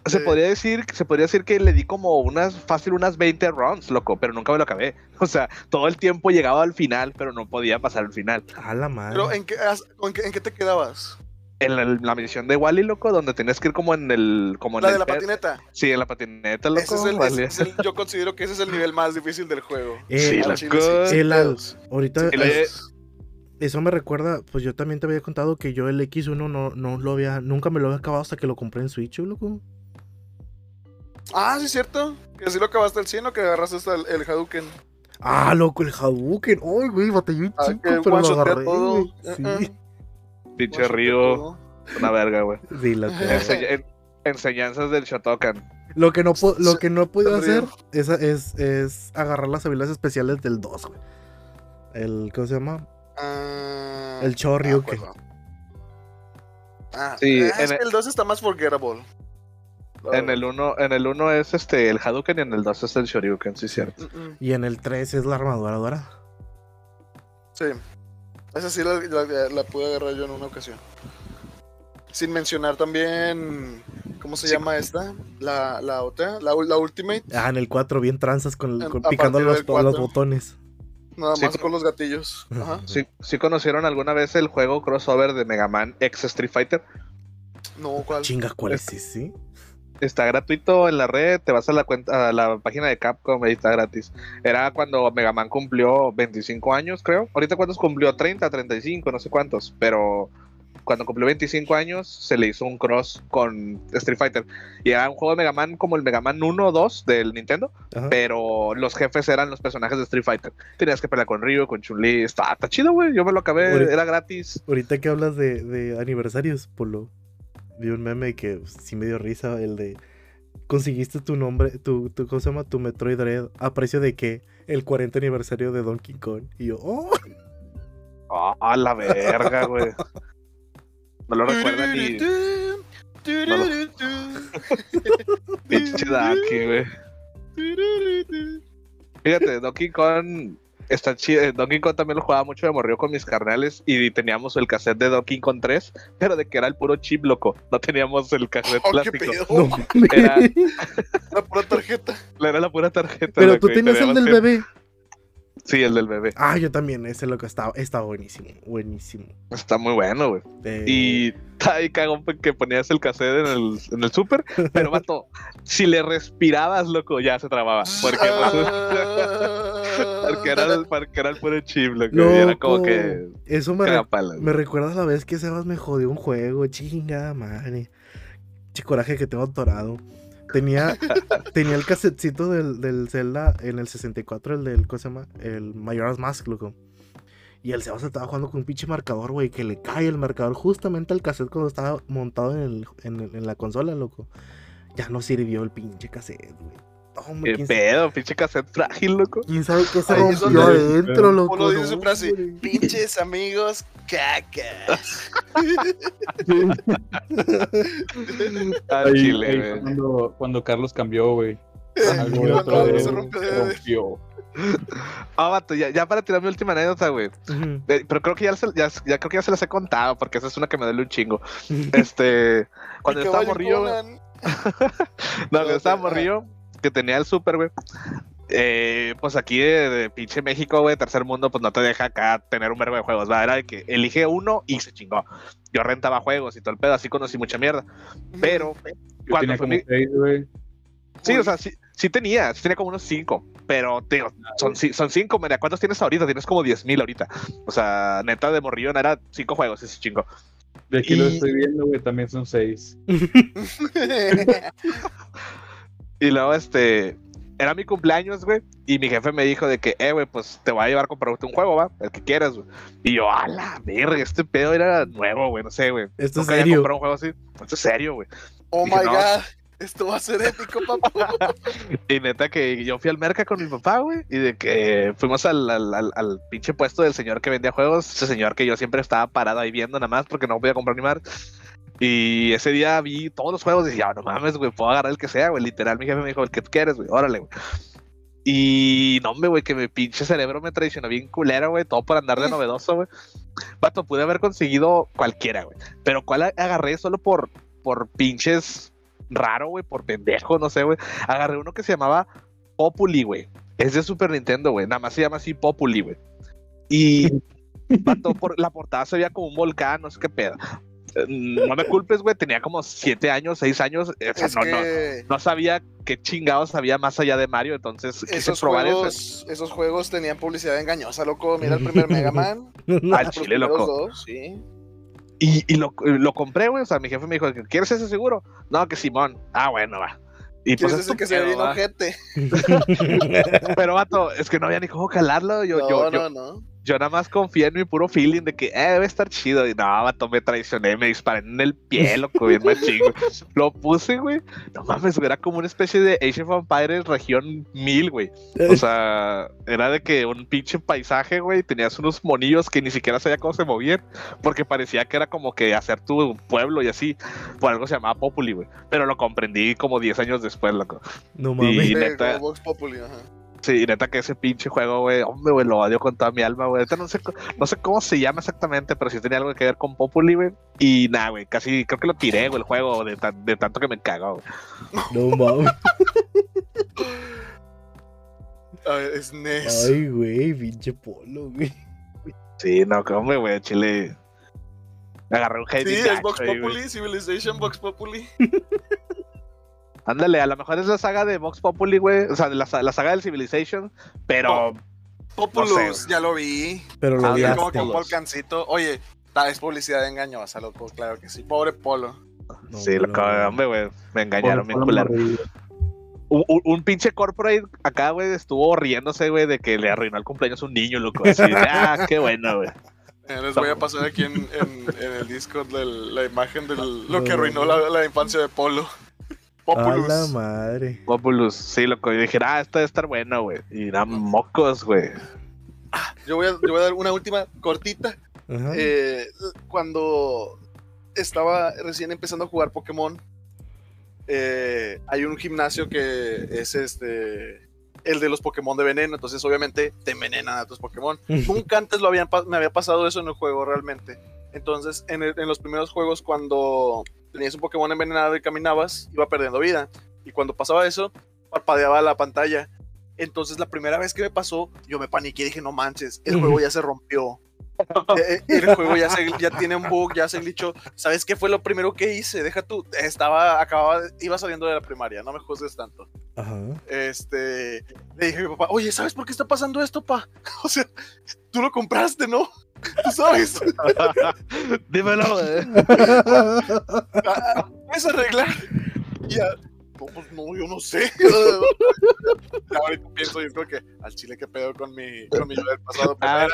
C: Se
D: Sí.
C: podría decir, se podría decir que le di como unas, fácil unas 20 runs, loco, pero nunca me lo acabé. O sea, todo el tiempo llegaba al final, pero no podía pasar al final.
A: A la madre.
D: Pero ¿en qué, has- en qué, en qué te quedabas?
C: En la, la misión de Wally, loco, donde tenías que ir como en el. Como en
D: La
C: el
D: de la patineta.
C: Sí, en la patineta, loco.
D: Ese es el, ese
C: vale.
D: es el- yo considero que ese es el nivel más difícil del juego.
A: Eh,
C: Sí, loco.
D: chile, sí,
A: El al-. Ahorita,
C: Sí,
A: eso me recuerda, pues yo también te había contado que yo el X1 no, no lo había, nunca me lo había acabado hasta que lo compré en Switch, loco.
D: Ah, sí, es cierto. Que así lo acabaste al 100 o que agarraste hasta el, el Hadouken.
A: Ah, loco, el Hadouken. Ay, güey, batallé un
D: Ah,
A: chico, pero lo agarré,
D: todo.
A: güey. Sí,
D: Uh-uh.
C: Pinche río, una verga, güey.
A: sí,
C: en- enseñanzas del Shotokan.
A: Lo que no, lo que no he podido hacer es, es, es agarrar las habilidades especiales del 2, güey. El, ¿cómo se llama?
D: Ah,
A: El Chorrio,
D: ah,
A: que-
D: bueno. Ah,
C: Sí,
D: ah, es
C: en
D: que el 2 está más forgettable. La
C: En el
D: verdad.
C: 1 en el uno es este el Hadouken y en el 2 es el Shoryuken, sí, cierto.
D: Mm, mm,
A: Y en el 3 es la armadura dorada.
D: Sí. Esa sí la, la- la pude agarrar yo en una ocasión. Sin mencionar también. ¿Cómo se
C: Sí.
D: llama esta? La, la otra, la, la Ultimate.
A: Ah, en el 4 bien tranzas con,
D: En-
A: con-
D: a
A: picando los,
D: del
A: los
D: 4.
A: botones.
D: Nada
C: Sí,
D: más
C: con-
D: con los gatillos. Ajá.
C: ¿Sí, sí conocieron alguna vez el juego crossover de Mega Man X Street Fighter?
D: No, ¿cuál?
A: Chinga, ¿cuál es ese?
C: Está gratuito en la red, te vas a la cuenta a la página de Capcom y está gratis. Era cuando Mega Man cumplió 25 años, creo. Ahorita cuántos cumplió 30, 35, no sé cuántos, pero cuando cumplió 25 años se le hizo un cross con Street Fighter. Y era un juego de Mega Man como el Mega Man 1 o 2 del Nintendo,
A: Ajá.
C: pero los jefes eran los personajes de Street Fighter. Tenías que pelear con Ryu, con Chun-Li. Está, está chido, güey. Yo me lo acabé,
A: Ahorita-
C: era gratis.
A: Ahorita que hablas de, de aniversarios, Polo, vi un meme que pues, sí me dio risa, el de conseguiste tu nombre, tu, tu ¿cómo se llama? Tu Metroid Dread a precio de que el 40 aniversario de Donkey Kong. Y yo, oh,
C: Ah, la verga, güey. No lo recuerdan ni pinche Daki, güey. Fíjate, Donkey Kong está chido. Donkey Kong también lo jugaba mucho de morrió con mis carnales y teníamos el cassette de Donkey Kong 3, pero de que era el puro chip, loco. No teníamos el cassette
D: Oh, qué
C: plástico.
D: pedo.
A: no
C: Era-.
D: La pura tarjeta.
C: Era la pura tarjeta.
A: Pero
C: loco,
A: tú tenías el del
C: que-
A: bebé.
C: Sí, el del bebé.
A: Ah, yo también, ese loco estaba, estaba buenísimo, buenísimo.
C: Está muy bueno, güey.
A: Eh,
C: Y está ahí cagón que ponías el cassette en el, en el súper, pero vato, si le respirabas, loco, ya se trababa. Porque,
D: Ah.
C: Porque, era, el, porque era el puro chip, loco. y era como que
A: Eso me, re- me recuerda a la vez que Sebas me jodió un juego, chingada madre. Che coraje que tengo atorado. Tenía, tenía el casetcito del, del Zelda en el 64, el del, ¿cómo se llama? El Majora's Mask, loco. Y el Sebas estaba jugando con un pinche marcador, güey, que le cae el marcador justamente al cassette cuando estaba montado en, el- en, en la consola, loco. Ya no sirvió el pinche cassette, güey. Hombre,
C: Qué
A: ¿quién, sa-
C: pedo, pinche cassette frágil, loco.
A: quién sabe qué se rompió adentro, loco?
D: Polo dice su frase, pinches amigos cacas.
C: Al
B: Ahí-
C: chile, güey.
B: cuando, cuando Carlos cambió, güey. Algo
A: Carlos
B: de
A: se
D: rompió
B: se rompió.
C: Ah, vato, ya, ya para tirar mi última anécdota, güey.
A: Ujú.
C: Eh, Pero creo que ya, se- ya, ya creo que ya se las he contado, porque esa es una que me duele un chingo. Este, cuando yo estaba morrillo, no, cuando yo estaba morrillo, que tenía el súper, güey. Eh, pues aquí de, de pinche México, güey, tercer mundo, pues no te deja acá tener un verbo de juegos, ¿va? Era de que elige uno y se chingó. Yo rentaba juegos y todo el pedo, así conocí mucha mierda. Pero,
B: Yo
C: cuando fue mi-
B: seis.
C: Sí, o sea, sí, sí tenía, sí tenía como unos cinco, pero digo, son, son cinco, mira, ¿cuántos tienes ahorita? Tienes como diez mil ahorita. O sea, neta de morrillo no era cinco juegos, ese chingo.
B: De aquí lo
C: Y-
B: estoy viendo, güey, también son seis.
C: Y luego, este, era mi cumpleaños, güey, y mi jefe me dijo de que, eh, güey, pues te voy a llevar a comprarte un juego, va, el que quieras, güey. Y yo, a la verga, este pedo era nuevo, güey, no sé, güey.
A: Esto es
C: Nunca había
A: serio.
C: comprado un juego así. Esto es serio, güey.
D: oh
C: Dije,
D: my
C: no.
D: god, esto va a ser épico, papá.
C: Y neta que yo fui al merca con mi papá, güey, y de que fuimos al, al, al- al pinche puesto del señor que vendía juegos, ese señor que yo siempre estaba parado ahí viendo nada más porque no podía comprar ni más. Y ese día vi todos los juegos y dije, "Ah, no mames, güey, puedo agarrar el que sea, güey. Literal, mi jefe me dijo, el que tú quieres, güey, órale, güey. Y no, hombre, güey, que mi pinche cerebro me traicionó bien culero, güey, todo por andar de novedoso, güey. Vato, pude haber conseguido cualquiera, güey. Pero cuál agarré solo por, por pinches raro, güey, por pendejo, no sé, güey. Agarré uno que se llamaba Populi, güey. Es de Super Nintendo, güey. Nada más se llama así Populi, güey. Y vato, por la portada se veía como un volcán, no sé qué pedo. Eh, No me culpes, güey. Tenía como siete años, seis años. O sea,
D: Es
C: no, no,
D: que
C: no sabía qué chingados había más allá de Mario, entonces quise
D: esos
C: probar ese.
D: juegos, esos juegos tenían publicidad engañosa, loco. Mira el primer Mega Man.
C: Al chile, loco.
D: dos, sí.
C: Y, y lo, lo compré, güey. O sea, mi jefe me dijo, ¿quieres ese seguro? No, que Simón. Ah, bueno, va. Y pues
D: ¿Quieres
C: es
D: que se ve bien ojete?
C: Pero, vato, es que no había ni cómo calarlo. Yo,
D: No,
C: yo,
D: no,
C: yo,
D: no.
C: Yo nada más confié en mi puro feeling de que eh, debe estar chido. Y no, vato, me traicioné, me disparé en el pie, loco, bien machín. güey. Lo puse, güey. No mames, güey, era como una especie de Age of Empires región 1000, güey. O sea, era de que un pinche paisaje, güey, tenías unos monillos que ni siquiera sabía cómo se movían, porque parecía que era como que hacer tu pueblo y así. Por algo se llamaba Populi, güey. Pero lo comprendí como 10 años después, loco.
A: No
C: Y
A: mames.
D: Sí,
C: neta-
D: Populi, ajá.
C: Sí, neta que ese pinche juego, güey, hombre, güey, lo odio con toda mi alma, güey. Ahorita no sé, no sé cómo se llama exactamente, pero sí tenía algo que ver con Populi, güey. Y nada, güey, casi creo que lo tiré, güey, el juego, de, tan- de tanto que me cagó, güey.
A: No mames.
D: Ah, es NES.
A: Ay, güey, pinche polo, güey.
C: Sí, no, que hombre, güey, chile. Me agarré un hate
D: sí, es
C: güey.
D: Populi, Civilization Vox Populi.
C: Ándale, a lo mejor es la saga de Vox Populi, güey. O sea, la, sa- la saga del Civilization, pero.
D: Populus,
C: No sé.
D: ya lo vi.
A: Pero lo
C: Ah,
A: odiaste.
D: como que un volcancito. Oye, es publicidad engañosa, loco, claro que sí. Pobre Polo.
A: No,
C: sí, lo
A: pero-
C: hombre, güey. Me engañaron
B: por
C: culero. Un, un- un pinche corporate acá, güey, estuvo riéndose, güey, de que le arruinó el cumpleaños a un niño, loco. Así, de, ah, qué bueno, güey.
D: Eh, les voy a pasar aquí en, en- en el Discord del- la imagen de lo que arruinó la, la infancia de Polo.
A: A
D: Populus.
A: la madre.
C: Populus, sí, loco. Y dije, ah, esto debe estar bueno, güey. Y nada, mocos, güey.
D: Yo voy, a, yo voy a dar una última cortita.
A: Ajá.
D: Eh, cuando estaba recién empezando a jugar Pokémon, eh, hay un gimnasio que es este el de los Pokémon de veneno, entonces obviamente te envenenan a tus Pokémon. Nunca antes lo habían, me había pasado eso en el juego realmente. Entonces, en, el- en los primeros juegos, cuando tenías un Pokémon envenenado y caminabas, iba perdiendo vida. Y cuando pasaba eso, parpadeaba la pantalla. Entonces, la primera vez que me pasó, yo me paniqué y dije, no manches, el juego ya se rompió. Eh, el juego ya, se, ya tiene un bug, ya se glitchó. ¿Sabes qué fue lo primero que hice? Deja tú, estaba, acababa, iba saliendo de la primaria, no me juzgues tanto.
A: Ajá.
D: Este, le dije a mi papá, oye, ¿sabes por qué está pasando esto, pa? O sea, tú lo compraste, ¿no? Tú sabes.
C: Dímelo, güey.
D: Ah, ¿Puedes arreglar? Ya, no, pues no, yo no sé. Ahorita pienso, yo creo que al chile que pedo con mi, con mi yo del pasado. Pues,
C: Ah,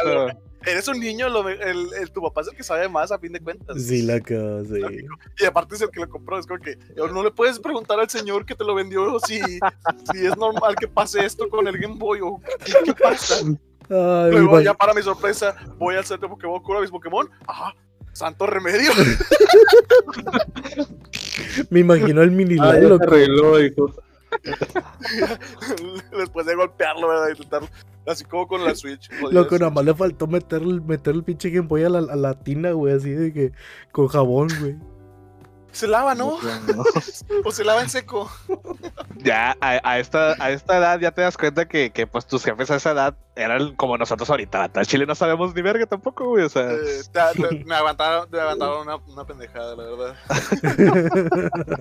D: eres un niño, lo- el, el- tu papá es el que sabe más a fin de cuentas.
A: Sí, la cosa, sí.
D: Y aparte es el que lo compró, es como que yo, no le puedes preguntar al señor que te lo vendió si, si es normal que pase esto con el Game Boy o qué, qué pasa.
A: Ay,
D: Luego ya para mi sorpresa voy al centro Pokémon, curo a mis Pokémon. Ajá, santo remedio.
A: me imagino el mini
B: Ah,
A: Lalo.
B: se arregló, hijo.
D: Después de golpearlo, ¿verdad? Intentarlo. Así como con la Switch.
A: Loco, nada más le faltó meter, el- meter el pinche Game Boy a la, a la tina, güey, así de que con jabón, güey.
D: Se lava, ¿no? O se lava en seco.
C: Ya a, a esta, a esta edad ya te das cuenta que, que, pues tus jefes a esa edad eran como nosotros ahorita. En Chile no sabemos ni verga tampoco, güey. O sea,
D: Eh, te- me aguantaron, me aguantaron una, una pendejada, la verdad.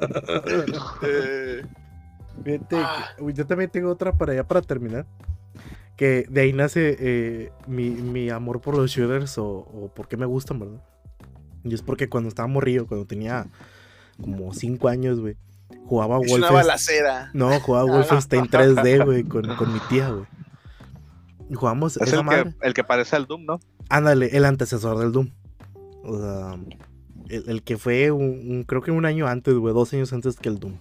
D: Eh,
A: Fíjate,
D: Ah.
A: yo también tengo otra para allá para terminar. Que de ahí nace eh, mi, mi amor por los shooters o, o por qué me gustan, ¿verdad? Y es porque cuando estaba morrillo, cuando tenía como 5 años, güey, jugaba
D: es una
A: Wolfenstein.
D: balacera.
A: No, jugaba Wolfenstein 3D, güey, con, con mi tía, güey. Y jugamos
C: es
A: esa
C: el
A: madre.
C: que, el que parece al Doom, ¿no?
A: Ándale, el antecesor del Doom. O sea, el, el que fue un, un- creo que un año antes, güey, dos años antes que el Doom.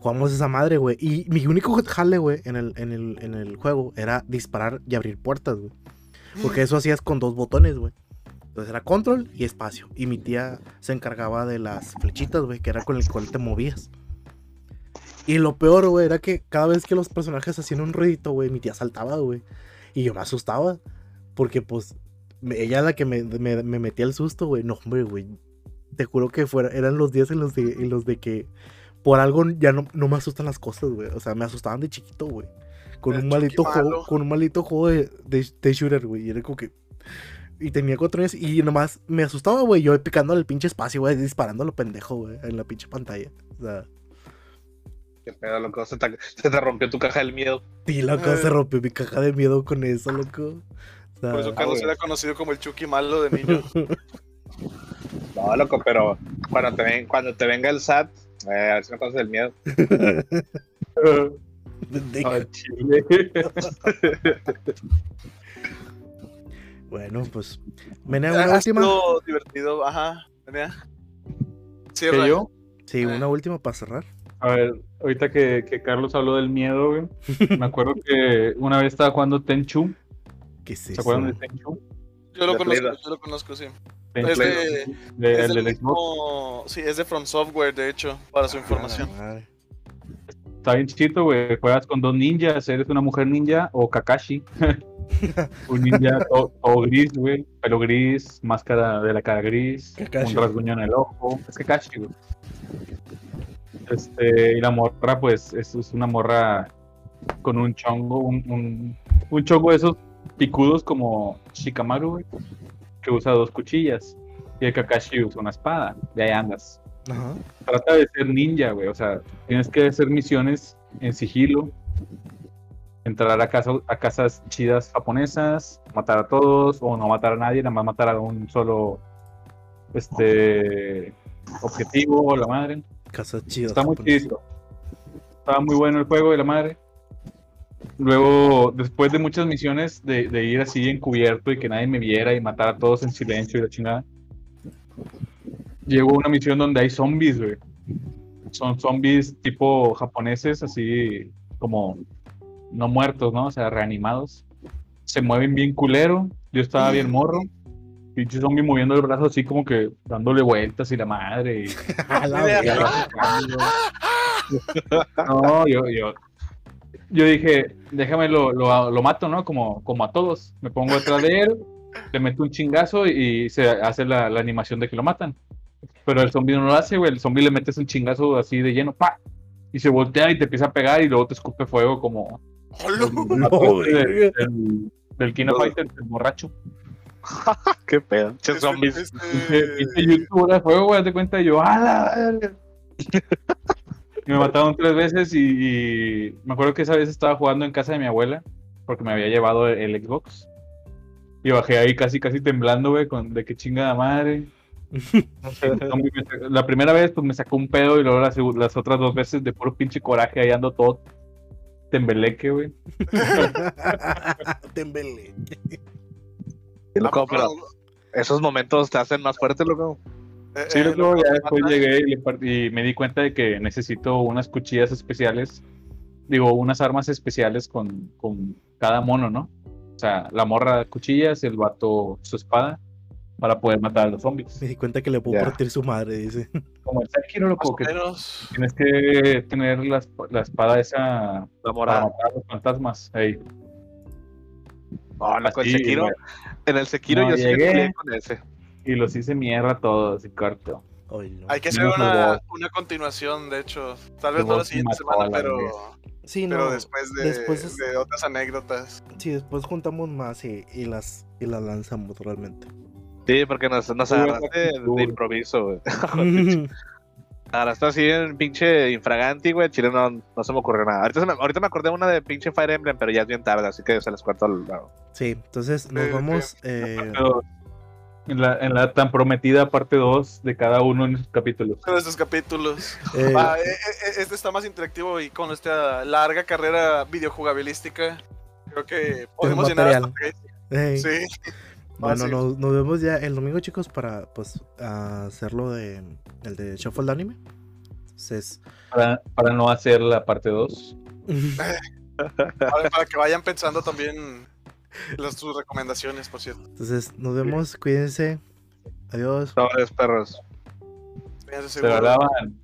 A: Jugamos esa madre, güey. Y mi único jale, güey, en el, en, el, en el juego era disparar y abrir puertas, güey. Porque eso hacías con dos botones, güey. Entonces era control y espacio. Y mi tía se encargaba de las flechitas, güey, que era con el cual te movías. Y lo peor, güey, era que cada vez que los personajes hacían un ruidito, güey, mi tía saltaba, güey. Y yo me asustaba. Porque, pues, ella la que me, me, me metía el susto, güey. No, hombre, güey. Te juro que fuera, eran los días en los de, en los de que por algo ya no, no me asustan las cosas, güey. O sea, me asustaban de chiquito, güey. Con un maldito juego, con un maldito juego de, de, de shooter, güey. Y era como que. Y tenía cuatro años y nomás me asustaba, güey. Yo picando el pinche espacio, güey, disparando lo pendejo, güey, en la pinche pantalla. O sea,
C: Qué pedo, loco. Se te, se te rompió tu caja del miedo.
A: y loco,
D: Eh.
A: se rompió mi caja de miedo con eso, loco. O sea,
D: Por eso Carlos era conocido como el Chucky malo de niño.
C: No, loco, pero cuando te, ven, cuando te venga el SAT, eh, a ver si no conoces el miedo.
A: Bueno, pues. Menea, una última.
D: divertido, ajá. Venía.
B: ¿Que
D: Cierra.
B: yo?
A: Sí, una última para cerrar.
B: A ver, ahorita que, que Carlos habló del miedo, güey. Me acuerdo que una vez estaba jugando Tenchu.
A: ¿Qué es
B: ¿Se
A: eso?
B: acuerdan de Tenchu?
D: Yo lo conozco, yo lo conozco, sí.
B: Tenchu,
D: Es de-
B: de-
D: es
B: el
D: del
B: del Xbox.
D: mismo, sí, es de From Software, de hecho, para su información.
A: Ah, madre.
B: Está bien chido, güey. Juegas con dos ninjas. Eres una mujer ninja o Kakashi. un ninja todo, todo gris, güey. Pelo gris, máscara de la cara gris.
A: Kakashi.
B: Un rasguño en el ojo. Es Kakashi, güey. Este, y la morra, pues, es, es una morra con un chongo, un, un, un chongo de esos picudos como Shikamaru, güey. Que usa dos cuchillas. Y el Kakashi usa una espada. De ahí andas
A: Ajá.
B: trata de ser ninja, güey. O sea, tienes que hacer misiones en sigilo, entrar a, casa, a casas chidas japonesas, matar a todos, o no matar a nadie, nada más matar a un solo este objetivo o la madre.
A: Casa chida.
B: Está muy chido. Estaba muy bueno el juego de la madre. Luego, después de muchas misiones de, de ir así encubierto y que nadie me viera y matar a todos en silencio y la chingada, llegó una misión donde hay zombies, güey. Son zombies tipo japoneses, así como no muertos, ¿no? O sea, reanimados. Se mueven bien culero. Yo estaba bien morro. Pinche zombie moviendo el brazo así como que dándole vueltas y la madre. y- no, yo, yo, yo dije, déjame lo, lo, lo mato, ¿no? Como, como a todos. Me pongo detrás de él, le meto un chingazo y se hace la, la animación de que lo matan. Pero el zombie no lo hace, güey. El zombie le metes un chingazo así de lleno, pa. Y se voltea y te empieza a pegar y luego te escupe fuego como
D: Hola.
A: No,
B: del,
A: verga.
B: del, del Kino
C: No.
B: Fighter, el borracho.
C: Qué pedo. Che,
D: Este-
C: zombies.
D: este-
B: Pinche youtuber de fuego, güey, te cuenta y yo, ¡a la verga! Y me mataron tres veces y, y me acuerdo que esa vez estaba jugando en casa de mi abuela porque me había llevado el, el Xbox. Y bajé ahí casi, casi temblando, güey, con de qué chingada madre. La primera vez, pues me sacó un pedo y luego las, las otras dos veces de puro pinche coraje ahí ando todo tembeleque, güey.
A: Tembele.
C: Qué loco,
D: ¿A poco
C: pero esos momentos te hacen más fuerte, loco.
D: Eh,
B: Sí,
D: eh,
B: luego
D: lo-
B: ya después llegué y, le y me di cuenta de que necesito unas cuchillas especiales, digo, unas armas especiales con, con cada mono, ¿no? O sea, la morra cuchillas, el vato su espada para poder matar a los zombies.
A: Me di cuenta que le puedo
C: Ya.
A: partir su madre, dice.
B: Como el Sekiro, loco, que
D: menos.
B: tienes que tener la, la espada esa
C: La
B: para
C: morada.
B: matar a los fantasmas. Ey.
C: No, loco, el
B: Así,
C: Sekiro.
B: güey.
C: En el Sekiro
B: No,
C: yo sí
B: llegué.
C: peleé con ese.
B: Y los hice mierda todos, y corto.
A: Ay, no.
D: Hay que hacer
B: no
D: una, una continuación, de hecho. Tal vez no la siguiente semana,
B: la
D: pero.
A: Sí, no.
D: pero después, de,
A: después es-
D: de otras anécdotas.
A: Sí, después juntamos más y, y las y las lanzamos realmente.
C: Sí, porque nos, nos agarraste de, improviso, güey. Agarraste así en pinche infraganti, güey. Chile no, no se me ocurrió nada. Ahorita, se me, ahorita me acordé una de pinche Fire Emblem, pero ya es bien tarde, así que se les cuento al lado.
A: sí, entonces nos
D: Sí,
A: vamos. eh,
B: en la, en la tan prometida parte 2 de cada uno en sus capítulos.
D: De estos capítulos.
A: eh,
D: Ah, eh, eh, este está más interactivo y con esta larga carrera videojugabilística. Creo que podemos llenar hasta
A: eh,
D: Sí.
A: Bueno, nos, nos vemos ya el domingo, chicos, para pues hacerlo de el de Shuffle de Anime. Entonces,
B: Para, para no hacer la parte 2.
D: Para, para que vayan pensando también las, sus recomendaciones, por cierto.
A: entonces nos vemos, cuídense. Adiós.
C: Sobres, perros.
B: Se
D: seguros.
B: hablaban.